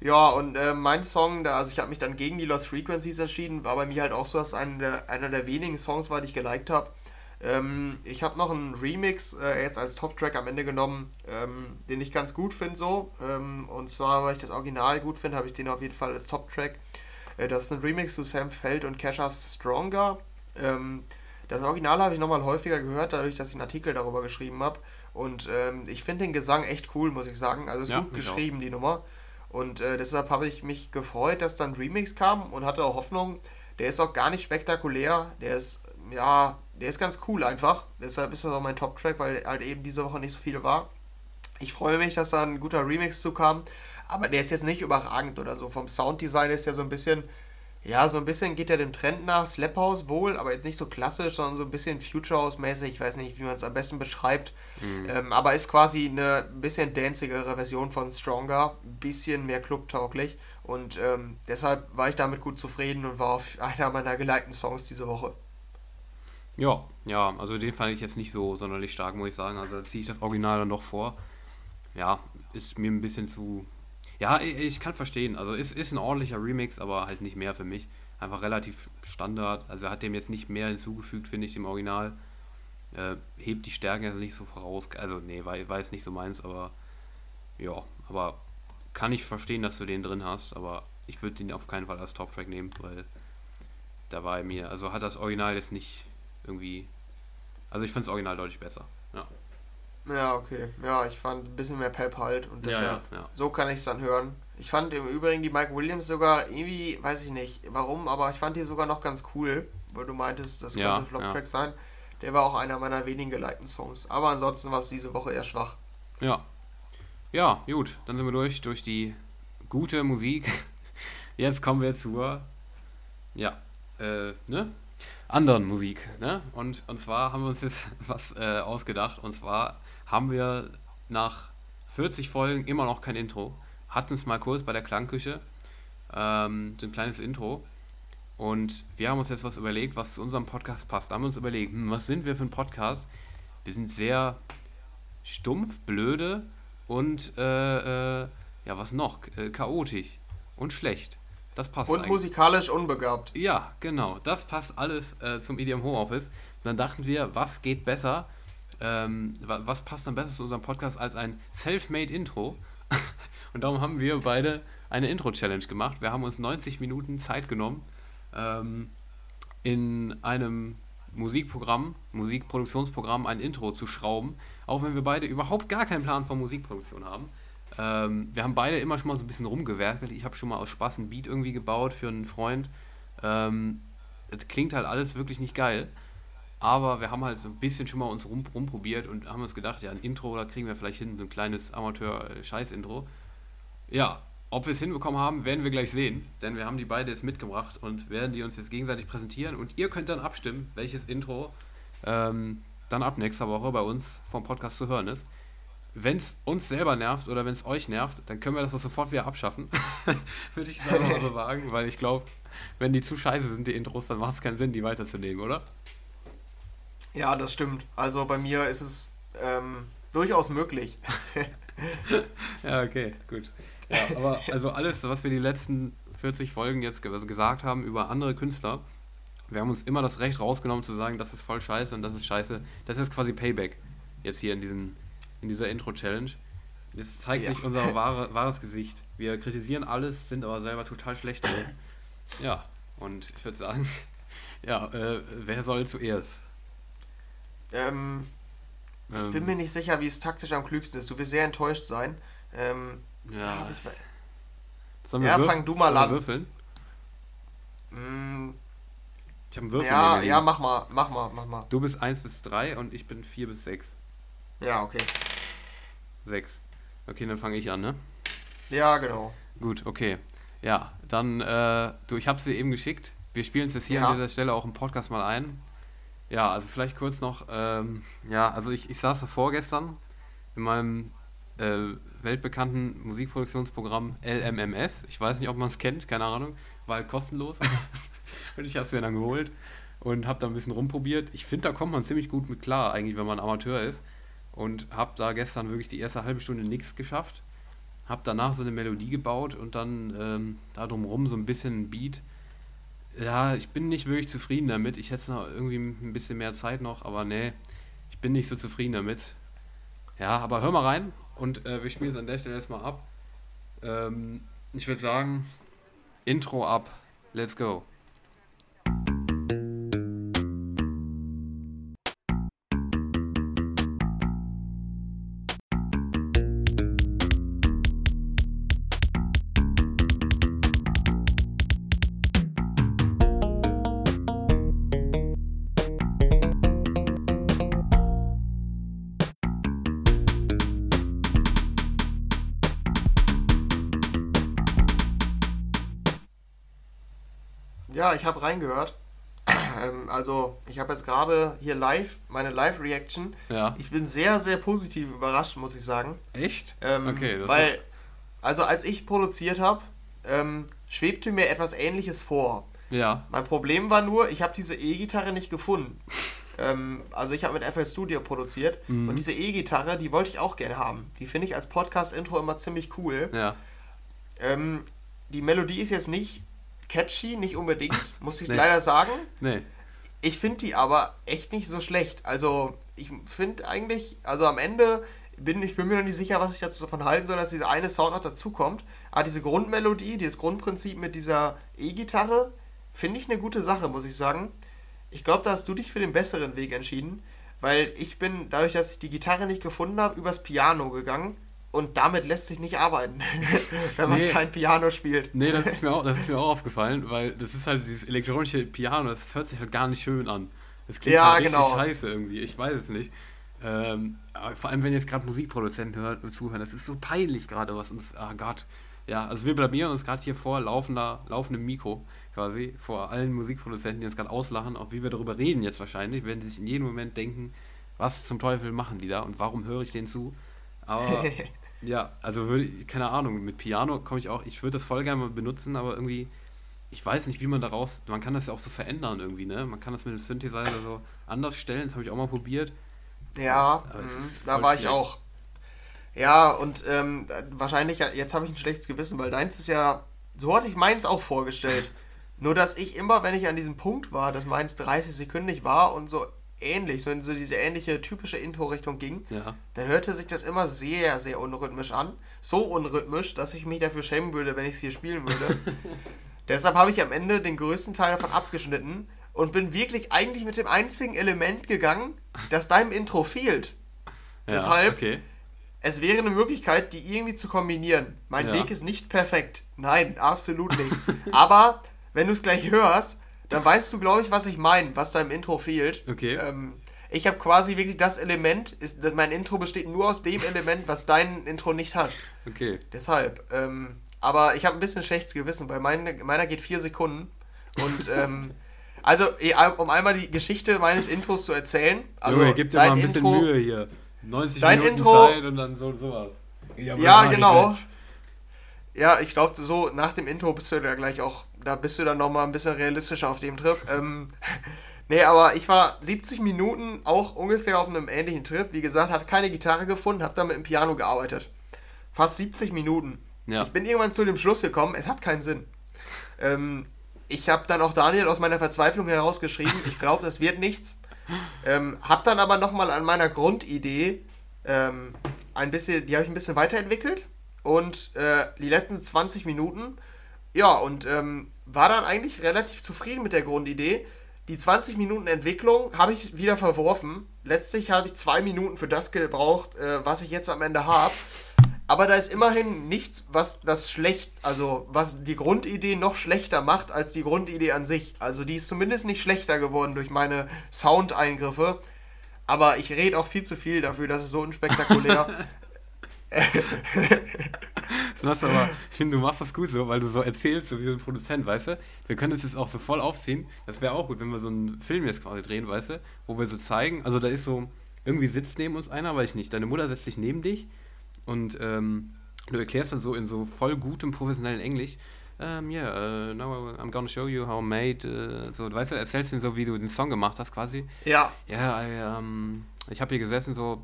Ja, und äh, mein Song, da, also ich habe mich dann gegen die Lost Frequencies entschieden, war bei mir halt auch so, dass einer der, einer der wenigen Songs war, die ich geliked habe. Ähm, ich habe noch einen Remix äh, jetzt als Top-Track am Ende genommen, ähm, den ich ganz gut finde so. Ähm, und zwar, weil ich das Original gut finde, habe ich den auf jeden Fall als Top-Track. Äh, das ist ein Remix zu Sam Feld und Cashas Stronger. Ähm, das Original habe ich nochmal häufiger gehört, dadurch, dass ich einen Artikel darüber geschrieben habe. Und ähm, ich finde den Gesang echt cool, muss ich sagen. Also ist ja, gut geschrieben, auch. die Nummer. Und äh, deshalb habe ich mich gefreut, dass dann Remix kam und hatte auch Hoffnung. Der ist auch gar nicht spektakulär. Der ist, ja, der ist ganz cool einfach. Deshalb ist das auch mein Top-Track, weil halt eben diese Woche nicht so viel war. Ich freue mich, dass da ein guter Remix zu kam. Aber der ist jetzt nicht überragend oder so. Vom Sounddesign ist der so ein bisschen, ja, so ein bisschen geht er dem Trend nach. Slap House wohl, aber jetzt nicht so klassisch, sondern so ein bisschen Future House-mäßig. Ich weiß nicht, wie man es am besten beschreibt. Mhm. Ähm, aber ist quasi eine bisschen danzigere Version von Stronger. Ein bisschen mehr clubtauglich. Und ähm, deshalb war ich damit gut zufrieden und war auf [LAUGHS] einer meiner gelikten Songs diese Woche. Ja, ja, also den fand ich jetzt nicht so sonderlich stark, muss ich sagen. Also ziehe ich das Original dann doch vor. Ja, ist mir ein bisschen zu. Ja, ich, ich kann verstehen. Also ist, ist ein ordentlicher Remix, aber halt nicht mehr für mich. Einfach relativ Standard. Also hat dem jetzt nicht mehr hinzugefügt, finde ich, dem Original. Äh, hebt die Stärken also nicht so voraus. Also, nee, war, war jetzt nicht so meins, aber ja, aber kann ich verstehen, dass du den drin hast, aber ich würde den auf keinen Fall als Top-Track nehmen, weil da war er mir, also hat das Original jetzt nicht irgendwie. Also ich finde das Original deutlich besser. Ja. Ja, okay. Ja, ich fand ein bisschen mehr Pep halt und deshalb, ja, ja, ja. so kann ich es dann hören. Ich fand im Übrigen die Mike Williams sogar irgendwie, weiß ich nicht warum, aber ich fand die sogar noch ganz cool, weil du meintest, das könnte ein Flop-Track sein. Der war auch einer meiner wenigen gelikten Songs. Aber ansonsten war es diese Woche eher schwach. Ja. Ja, gut. Dann sind wir durch, durch die gute Musik. [LAUGHS] Jetzt kommen wir zur, ja, äh, ne? Anderen Musik. Ne? Und, und zwar haben wir uns jetzt [LAUGHS] was äh, ausgedacht. Und zwar haben wir nach 40 Folgen immer noch kein Intro. Hatten es mal kurz bei der Klangküche. Ähm, so ein kleines Intro. Und wir haben uns jetzt was überlegt, was zu unserem Podcast passt. Da haben wir uns überlegt, hm, was sind wir für ein Podcast? Wir sind sehr stumpf, blöde und äh, äh, ja, was noch? Äh, chaotisch und schlecht. Das passt. Und eigentlich. musikalisch unbegabt. Ja, genau. Das passt alles äh, zum EDM Homeoffice. Und dann dachten wir, was geht besser? Ähm, was passt am besten zu unserem Podcast als ein Self-Made Intro? [LAUGHS] und darum haben wir beide eine Intro-Challenge gemacht. Wir haben uns 90 Minuten Zeit genommen, ähm, in einem Musikprogramm, Musikproduktionsprogramm ein Intro zu schrauben, auch wenn wir beide überhaupt gar keinen Plan von Musikproduktion haben. Ähm, wir haben beide immer schon mal so ein bisschen rumgewerkelt. Ich habe schon mal aus Spaß ein Beat irgendwie gebaut für einen Freund. Ähm, es klingt halt alles wirklich nicht geil. Aber wir haben halt so ein bisschen schon mal uns rum, rumprobiert und haben uns gedacht, ja, ein Intro, da kriegen wir vielleicht hin, ein kleines Amateur-Scheiß-Intro. Ja, ob wir es hinbekommen haben, werden wir gleich sehen, denn wir haben die beide jetzt mitgebracht und werden die uns jetzt gegenseitig präsentieren und ihr könnt dann abstimmen, welches Intro ähm, dann ab nächster Woche bei uns vom Podcast zu hören ist wenn es uns selber nervt oder wenn es euch nervt, dann können wir das sofort wieder abschaffen. [LAUGHS] Würde ich mal so sagen, weil ich glaube, wenn die zu scheiße sind, die Intros, dann macht es keinen Sinn, die weiterzunehmen, oder? Ja, das stimmt. Also bei mir ist es ähm, durchaus möglich. [LAUGHS] ja, okay, gut. Ja, aber also alles, was wir die letzten 40 Folgen jetzt gesagt haben über andere Künstler, wir haben uns immer das Recht rausgenommen zu sagen, das ist voll scheiße und das ist scheiße. Das ist quasi Payback. Jetzt hier in diesem in dieser Intro-Challenge. Das zeigt ja. sich unser wahre, wahres Gesicht. Wir kritisieren alles, sind aber selber total schlecht. Ja, und ich würde sagen, [LAUGHS] ja, äh, wer soll zuerst? Ähm, ich ähm, bin mir nicht sicher, wie es taktisch am klügsten ist. Du wirst sehr enttäuscht sein. Ähm, ja. Ich, ja, fang du mal an. Würfeln? Mm, ich habe einen Würfel. Ja, ja, mach mal, mach mal, mach mal. Du bist 1 bis 3 und ich bin 4 bis 6. Ja, okay. 6. Okay, dann fange ich an, ne? Ja, genau. Gut, okay. Ja, dann, äh, du, ich habe sie eben geschickt. Wir spielen es jetzt hier ja. an dieser Stelle auch im Podcast mal ein. Ja, also vielleicht kurz noch, ähm, ja, also ich, ich saß vorgestern in meinem äh, weltbekannten Musikproduktionsprogramm LMMS. Ich weiß nicht, ob man es kennt, keine Ahnung. War halt kostenlos. [LAUGHS] und ich habe es mir dann geholt und habe da ein bisschen rumprobiert. Ich finde, da kommt man ziemlich gut mit klar, eigentlich, wenn man Amateur ist. Und habe da gestern wirklich die erste halbe Stunde nichts geschafft. Habe danach so eine Melodie gebaut und dann ähm, da drumherum so ein bisschen ein Beat. Ja, ich bin nicht wirklich zufrieden damit. Ich hätte noch irgendwie ein bisschen mehr Zeit noch, aber nee, ich bin nicht so zufrieden damit. Ja, aber hör mal rein und äh, wir spielen es an der Stelle erstmal ab. Ähm, ich würde sagen, Intro ab. Let's go. Ja, ich habe reingehört. [CLEARS THROAT] Ähm, also, ich habe jetzt gerade hier live, meine Live-Reaction. Ja. Ich bin sehr, sehr positiv überrascht, muss ich sagen. Echt? Ähm, okay. weil, also als ich produziert habe, ähm, schwebte mir etwas Ähnliches vor. Ja. Mein Problem war nur, ich habe diese E-Gitarre nicht gefunden. [LAUGHS] ähm, also ich habe mit FL Studio produziert mhm. und diese E-Gitarre, die wollte ich auch gerne haben. Die finde ich als Podcast-Intro immer ziemlich cool. Ja. Ähm, die Melodie ist jetzt nicht catchy, nicht unbedingt, [LAUGHS] muss ich nee. leider sagen. Nee. Ich finde die aber echt nicht so schlecht. Also, ich finde eigentlich, also am Ende bin ich bin mir noch nicht sicher, was ich dazu davon halten soll, dass dieser eine Sound noch dazukommt. Aber diese Grundmelodie, dieses Grundprinzip mit dieser E-Gitarre, finde ich eine gute Sache, muss ich sagen. Ich glaube, da hast du dich für den besseren Weg entschieden, weil ich bin, dadurch, dass ich die Gitarre nicht gefunden habe, übers Piano gegangen und damit lässt sich nicht arbeiten, [LAUGHS] wenn man nee, kein Piano spielt. Nee, das ist, mir auch, das ist mir auch [LAUGHS] aufgefallen, weil das ist halt dieses elektronische Piano, das hört sich halt gar nicht schön an. Das klingt ja, halt richtig genau. scheiße irgendwie, ich weiß es nicht. Ähm, vor allem, wenn jetzt gerade Musikproduzenten hört und zuhören, das ist so peinlich gerade, was uns, ah Gott. Ja, also wir blamieren uns gerade hier vor laufender, laufendem Mikro quasi, vor allen Musikproduzenten, die uns gerade auslachen, auch wie wir darüber reden jetzt wahrscheinlich, werden sich in jedem Moment denken, was zum Teufel machen die da und warum höre ich denen zu? Aber [LAUGHS] ja, also würde keine Ahnung, mit Piano komme ich auch, ich würde das voll gerne mal benutzen, aber irgendwie, ich weiß nicht, wie man daraus, man kann das ja auch so verändern irgendwie, ne? Man kann das mit dem Synthesizer so anders stellen, das habe ich auch mal probiert. Ja, mh, da war ich auch. Ja, und ähm, wahrscheinlich, jetzt habe ich ein schlechtes Gewissen, weil deins ist ja, so hatte ich meins auch vorgestellt. [LAUGHS] Nur, dass ich immer, wenn ich an diesem Punkt war, dass meins 30 Sekündig war und so ähnlich, so in so diese ähnliche typische Intro-Richtung ging, ja. dann hörte sich das immer sehr, sehr unrhythmisch an. So unrhythmisch, dass ich mich dafür schämen würde, wenn ich es hier spielen würde. [LAUGHS] Deshalb habe ich am Ende den größten Teil davon abgeschnitten und bin wirklich eigentlich mit dem einzigen Element gegangen, das deinem Intro fehlt. Ja, Deshalb, okay. es wäre eine Möglichkeit, die irgendwie zu kombinieren. Mein ja. Weg ist nicht perfekt. Nein, absolut nicht. Aber wenn du es gleich hörst, dann weißt du, glaube ich, was ich meine, was da im Intro fehlt. Okay. Ähm, ich habe quasi wirklich das Element, ist, mein Intro besteht nur aus dem Element, was dein Intro nicht hat. Okay. Deshalb. Ähm, aber ich habe ein bisschen schlechtes Gewissen, weil meine, meiner geht vier Sekunden. Und [LAUGHS] ähm, also, um einmal die Geschichte meines Intros zu erzählen. Also, Junge, gib dir mal ein bisschen Intro, Mühe hier. 90 dein Minuten Intro, Zeit und dann so sowas. Ja, genau. Ja, ich glaube, so nach dem Intro bist du da gleich auch da bist du dann nochmal ein bisschen realistischer auf dem Trip. Ähm, [LAUGHS] nee, aber ich war 70 Minuten auch ungefähr auf einem ähnlichen Trip. Wie gesagt, habe keine Gitarre gefunden, habe dann mit dem Piano gearbeitet. Fast 70 Minuten. Ja. Ich bin irgendwann zu dem Schluss gekommen, es hat keinen Sinn. Ähm, ich habe dann auch Daniel aus meiner Verzweiflung herausgeschrieben, ich glaube, das wird nichts. Ähm, hab dann aber nochmal an meiner Grundidee ähm, ein bisschen, die habe ich ein bisschen weiterentwickelt und äh, die letzten 20 Minuten, ja, und ähm, war dann eigentlich relativ zufrieden mit der Grundidee. Die 20 Minuten Entwicklung habe ich wieder verworfen. Letztlich habe ich zwei Minuten für das gebraucht, äh, was ich jetzt am Ende habe. Aber da ist immerhin nichts, was das schlecht, also was die Grundidee noch schlechter macht als die Grundidee an sich. Also die ist zumindest nicht schlechter geworden durch meine Soundeingriffe. Aber ich rede auch viel zu viel dafür, dass es so unspektakulär. [LAUGHS] das machst du aber, ich finde, du machst das gut so, weil du so erzählst, so wie so ein Produzent, weißt du? Wir können das jetzt auch so voll aufziehen. Das wäre auch gut, wenn wir so einen Film jetzt quasi drehen, weißt du? Wo wir so zeigen, also da ist so, irgendwie sitzt neben uns einer, weiß ich nicht, deine Mutter setzt sich neben dich und ähm, du erklärst dann so in so voll gutem professionellen Englisch, um, ähm, yeah, uh, now I'm gonna show you how I made, uh, so, weißt du, erzählst ihn so, wie du den Song gemacht hast quasi. Ja. Ja, yeah, um, ich habe hier gesessen so,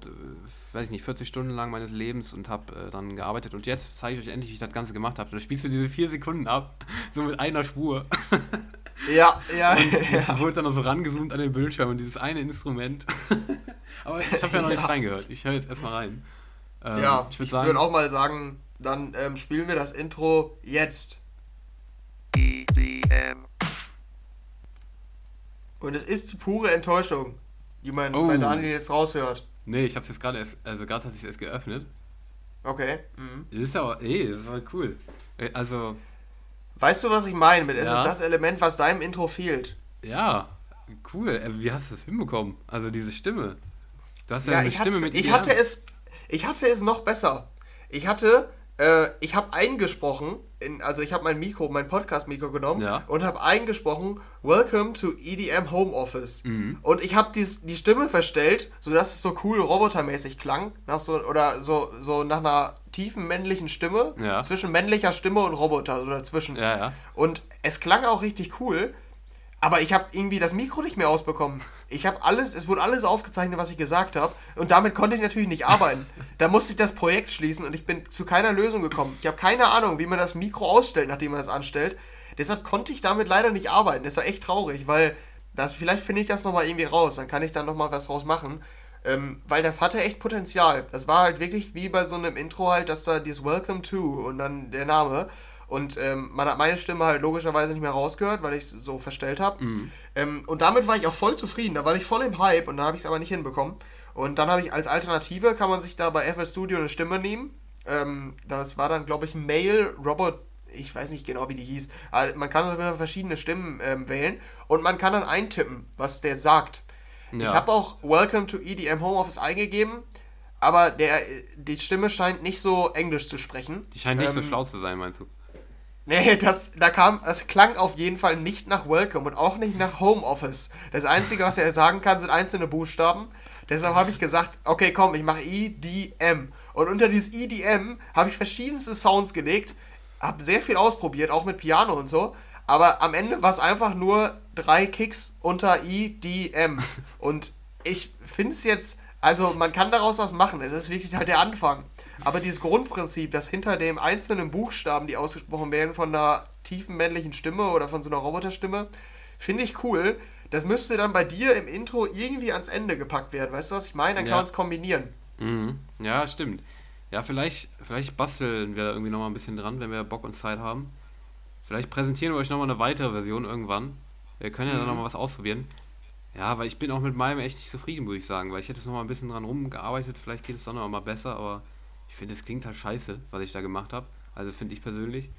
weiß ich nicht, 40 Stunden lang meines Lebens und habe äh, dann gearbeitet und jetzt zeige ich euch endlich, wie ich das Ganze gemacht habe. So, da spielst du diese vier Sekunden ab, [LAUGHS] so mit einer Spur. [LAUGHS] Ja, ja, und, [LAUGHS] ja. Du wurdest dann noch so rangezoomt an den Bildschirm und dieses eine Instrument. Aber ich habe ja noch nicht ja. reingehört. Ich höre jetzt erstmal rein. Ähm, ja, ich würde würd auch mal sagen, dann ähm, spielen wir das Intro jetzt. EDM. Und es ist pure Enttäuschung, die man oh. bei Daniel jetzt raushört. Nee, ich hab's jetzt gerade erst, also gerade hatte ich es erst geöffnet. Okay. Mhm. Das ist aber, ey, das war cool. Also. Weißt du, was ich meine mit? Es ja. ist das Element, was deinem Intro fehlt. Ja, cool. Äh, wie hast du das hinbekommen? Also diese Stimme. Du hast ja, ja eine Stimme mit Ich hatte es, ich hatte es noch besser. Ich hatte äh, ich habe eingesprochen, in, also ich habe mein Mikro, mein Podcast-Mikro genommen ja. und habe eingesprochen, Welcome to EDM Home Office. Mhm. Und ich habe die, die Stimme verstellt, sodass es so cool robotermäßig klang, nach so, oder so, so nach einer tiefen männlichen Stimme, ja. zwischen männlicher Stimme und Roboter, so dazwischen. Ja, und es klang auch richtig cool. Aber ich habe irgendwie das Mikro nicht mehr ausbekommen. Ich habe alles, es wurde alles aufgezeichnet, was ich gesagt habe. Und damit konnte ich natürlich nicht arbeiten. da musste ich das Projekt schließen und ich bin zu keiner Lösung gekommen. Ich habe keine Ahnung, wie man das Mikro ausstellt, nachdem man das anstellt. Deshalb konnte ich damit leider nicht arbeiten. Das war echt traurig, weil das, vielleicht finde ich das nochmal irgendwie raus. Dann kann ich dann nochmal was draus machen. Ähm, weil das hatte echt Potenzial. Das war halt wirklich wie bei so einem Intro halt, dass da dieses Welcome to und dann der Name. Und ähm, man hat meine Stimme halt logischerweise nicht mehr rausgehört, weil ich es so verstellt habe. Mhm. Ähm, und damit war ich auch voll zufrieden. Da war ich voll im Hype und dann habe ich es aber nicht hinbekommen. Und dann habe ich als Alternative, kann man sich da bei FL Studio eine Stimme nehmen. Ähm, das war dann, glaube ich, Mail Robot ich weiß nicht genau, wie die hieß. Aber man kann verschiedene Stimmen ähm, wählen und man kann dann eintippen, was der sagt. Ja. Ich habe auch Welcome to EDM Homeoffice eingegeben, aber der, die Stimme scheint nicht so Englisch zu sprechen. Die scheint nicht ähm, so schlau zu sein, meinst du? Nee, das, da kam, es klang auf jeden Fall nicht nach Welcome und auch nicht nach Homeoffice. Das Einzige, was er sagen kann, sind einzelne Buchstaben. Deshalb habe ich gesagt, okay, komm, ich mache EDM. Und unter dieses EDM habe ich verschiedenste Sounds gelegt, habe sehr viel ausprobiert, auch mit Piano und so. Aber am Ende war es einfach nur drei Kicks unter EDM. [LAUGHS] Und ich finde es jetzt, also man kann daraus was machen. Es ist wirklich halt der Anfang. Aber dieses Grundprinzip, dass hinter dem einzelnen Buchstaben, die ausgesprochen werden, von einer tiefen männlichen Stimme oder von so einer Roboterstimme, finde ich cool. Das müsste dann bei dir im Intro irgendwie ans Ende gepackt werden. Weißt du, was ich meine? Dann kann man es kombinieren. Mhm. Ja, stimmt. Ja, vielleicht, vielleicht basteln wir da irgendwie nochmal ein bisschen dran, wenn wir Bock und Zeit haben. Vielleicht präsentieren wir euch nochmal eine weitere Version irgendwann. Wir können ja mhm. dann nochmal was ausprobieren. Ja, weil ich bin auch mit meinem echt nicht zufrieden, würde ich sagen, weil ich hätte es nochmal ein bisschen dran rumgearbeitet, vielleicht geht es dann noch mal besser, aber ich finde, es klingt halt scheiße, was ich da gemacht habe. Also finde ich persönlich.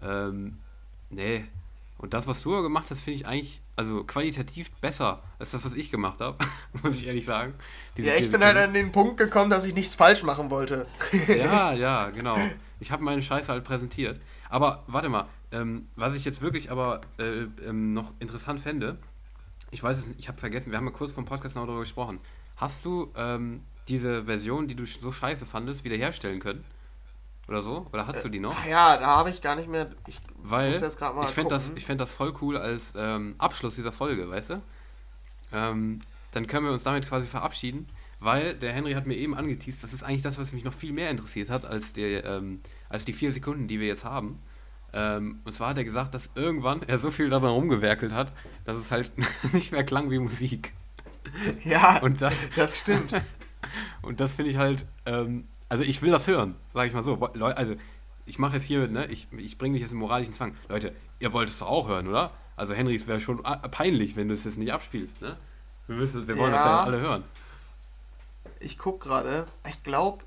Ähm, nee. Und das, was du gemacht hast, finde ich eigentlich, also qualitativ besser als das, was ich gemacht habe, [LAUGHS] muss ich ehrlich sagen. Diese ja, ich bin halt an den Punkt gekommen, dass ich nichts falsch machen wollte. [LAUGHS] ja, [LAUGHS] ja, genau. Ich habe meine Scheiße halt präsentiert. Aber warte mal, ähm, was ich jetzt wirklich aber äh, ähm, noch interessant fände, ich weiß es nicht, ich habe vergessen, wir haben ja kurz vom Podcast noch darüber gesprochen. Hast du ähm, diese Version, die du so scheiße fandest, wiederherstellen können? Oder so? Oder hast du die noch? Äh, ja, da habe ich gar nicht mehr. Ich Weil muss jetzt mal ich fände das, fänd das voll cool als ähm, Abschluss dieser Folge, weißt du? Ähm, dann können wir uns damit quasi verabschieden, weil der Henry hat mir eben angeteased, das ist eigentlich das, was mich noch viel mehr interessiert hat, als, der, ähm, als die vier Sekunden, die wir jetzt haben. Ähm, und zwar hat er gesagt, dass irgendwann er so viel daran rumgewerkelt hat, dass es halt [LAUGHS] nicht mehr klang wie Musik. Ja, und das, das stimmt. [LAUGHS] Und das finde ich halt, ähm, also ich will das hören, sage ich mal so. Also ich mache jetzt hier, ne, ich, ich bringe dich jetzt im moralischen Zwang. Leute, ihr wollt es doch auch hören, oder? Also Henry, es wäre schon peinlich, wenn du es jetzt nicht abspielst, ne? Wir, müssen, wir wollen ja. das ja alle hören. Ich gucke gerade, ich glaube,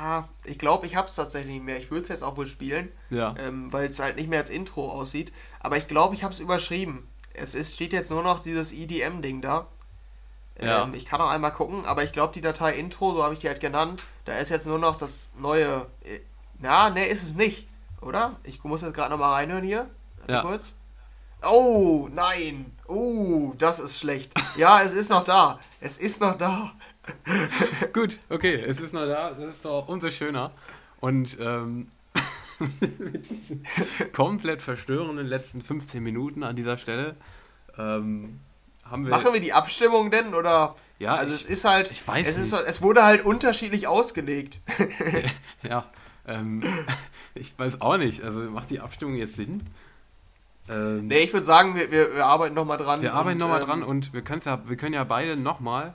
ja, ich glaube, ich habe es tatsächlich nicht mehr. Ich würde es jetzt auch wohl spielen, ja. ähm, weil es halt nicht mehr als Intro aussieht. Aber ich glaube, ich habe es überschrieben. Es ist, steht jetzt nur noch dieses EDM-Ding da. Ja. Ähm, ich kann auch einmal gucken, aber ich glaube, die Datei Intro, so habe ich die halt genannt, da ist jetzt nur noch das neue. Äh, na, ne, ist es nicht, oder? Ich muss jetzt gerade nochmal reinhören hier. Warte ja. kurz. Oh, nein. Oh, das ist schlecht. Ja, es ist noch da. Es ist noch da. [LAUGHS] Gut, okay, es ist noch da. Das ist doch umso schöner. Und ähm, [LAUGHS] mit diesen komplett verstörenden letzten 15 Minuten an dieser Stelle ähm, haben wir. Machen wir die Abstimmung denn oder? Ja, also ich, es ist halt. Ich weiß es, nicht. Ist, es wurde halt unterschiedlich ausgelegt. [LAUGHS] ja, ähm, [LAUGHS] ich weiß auch nicht. Also macht die Abstimmung jetzt Sinn? Ähm, nee, ich würde sagen, wir, wir, wir arbeiten nochmal dran. Wir arbeiten nochmal ähm, dran und wir, ja, wir können ja beide nochmal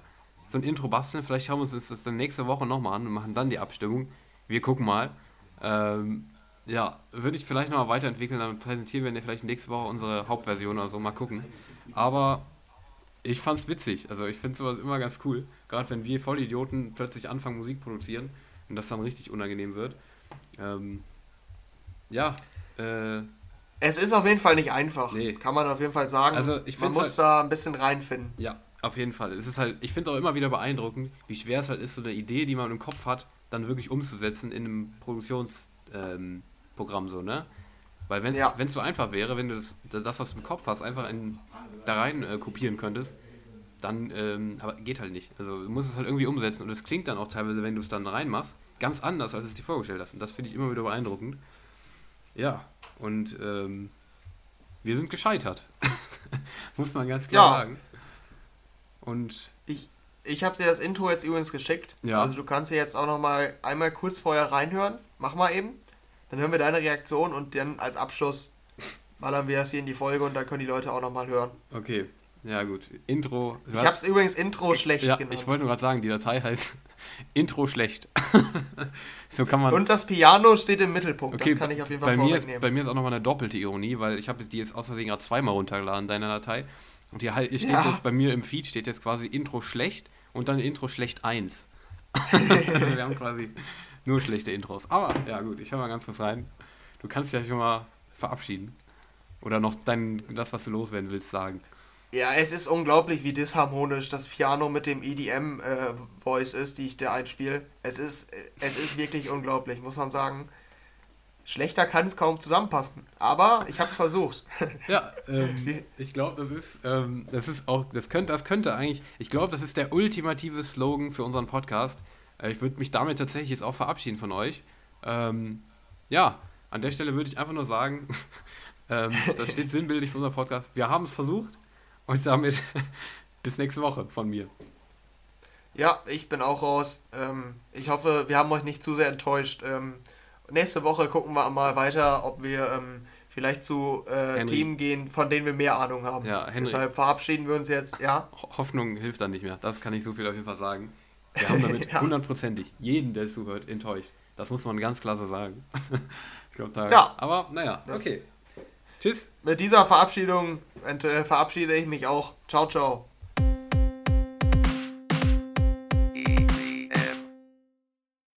so ein Intro basteln. Vielleicht schauen wir uns das dann nächste Woche nochmal an und machen dann die Abstimmung. Wir gucken mal. Ähm, ja, würde ich vielleicht nochmal weiterentwickeln, dann präsentieren wir vielleicht nächste Woche unsere Hauptversion oder so. Mal gucken. Aber ich fand's witzig. Also ich finde sowas immer ganz cool. Gerade wenn wir Vollidioten plötzlich anfangen, Musik produzieren und das dann richtig unangenehm wird. Ähm, ja, äh, es ist auf jeden Fall nicht einfach. Nee. Kann man auf jeden Fall sagen. Also ich man muss halt, da ein bisschen reinfinden. Ja, auf jeden Fall. Es ist halt, ich finde es auch immer wieder beeindruckend, wie schwer es halt ist, so eine Idee, die man im Kopf hat, dann wirklich umzusetzen in einem Produktionsprogramm ähm, so, ne? Weil wenn es ja. so einfach wäre, wenn du das, das, was du im Kopf hast, einfach in, da rein äh, kopieren könntest, dann, ähm, aber geht halt nicht. Also du musst es halt irgendwie umsetzen und es klingt dann auch teilweise, wenn du es dann reinmachst, ganz anders, als es dir vorgestellt hast. Und das finde ich immer wieder beeindruckend. Ja, und ähm, wir sind gescheitert. [LAUGHS] Muss man ganz klar ja. sagen. Und ich, ich habe dir das Intro jetzt übrigens geschickt. Ja. Also du kannst hier jetzt auch noch mal einmal kurz vorher reinhören. Mach mal eben. Dann hören wir deine Reaktion und dann als Abschluss ballern wir das hier in die Folge und dann können die Leute auch noch mal hören. Okay. Ja gut. Intro. Ich habe es übrigens Intro schlecht ja, genannt. Ich wollte nur gerade sagen, die Datei heißt [LAUGHS] Intro schlecht. [LAUGHS] so kann man. Und das Piano steht im Mittelpunkt. Okay, das kann ich auf jeden Fall bei mir ist, Bei mir ist auch nochmal eine doppelte Ironie, weil ich habe die jetzt aus Versehen gerade zweimal runtergeladen, deine Datei. Und hier steht ja. jetzt bei mir im Feed steht jetzt quasi Intro schlecht und dann Intro schlecht 1. [LAUGHS] also wir haben quasi nur schlechte Intros. Aber ja gut, ich höre mal ganz kurz rein. Du kannst dich ja schon mal verabschieden. Oder noch dein, das, was du loswerden willst, sagen. Ja, es ist unglaublich, wie disharmonisch das Piano mit dem EDM-Voice äh, ist, die ich da einspiele. Es ist, es ist wirklich unglaublich, muss man sagen. Schlechter kann es kaum zusammenpassen, aber ich habe es versucht. [LAUGHS] Ja, ähm, ich glaube, das ist, ähm, das ist auch, das könnte, das könnte eigentlich, ich glaube, das ist der ultimative Slogan für unseren Podcast. Äh, ich würde mich damit tatsächlich jetzt auch verabschieden von euch. Ähm, ja, an der Stelle würde ich einfach nur sagen, [LAUGHS] ähm, das steht sinnbildlich für unseren Podcast. Wir haben es versucht. Und damit [LAUGHS] bis nächste Woche von mir. Ja, ich bin auch raus. Ähm, ich hoffe, wir haben euch nicht zu sehr enttäuscht. Ähm, nächste Woche gucken wir mal weiter, ob wir ähm, vielleicht zu äh, Themen gehen, von denen wir mehr Ahnung haben. Ja, Henry, Deshalb verabschieden wir uns jetzt. Ja. Hoffnung hilft dann nicht mehr. Das kann ich so viel auf jeden Fall sagen. Wir haben damit [LAUGHS] hundertprozentig ja. jeden, der zuhört, enttäuscht. Das muss man ganz klar so sagen. [LAUGHS] ich glaube, da. Ja. Aber naja, okay. Tschüss. Mit dieser Verabschiedung äh, verabschiede ich mich auch. Ciao, ciao.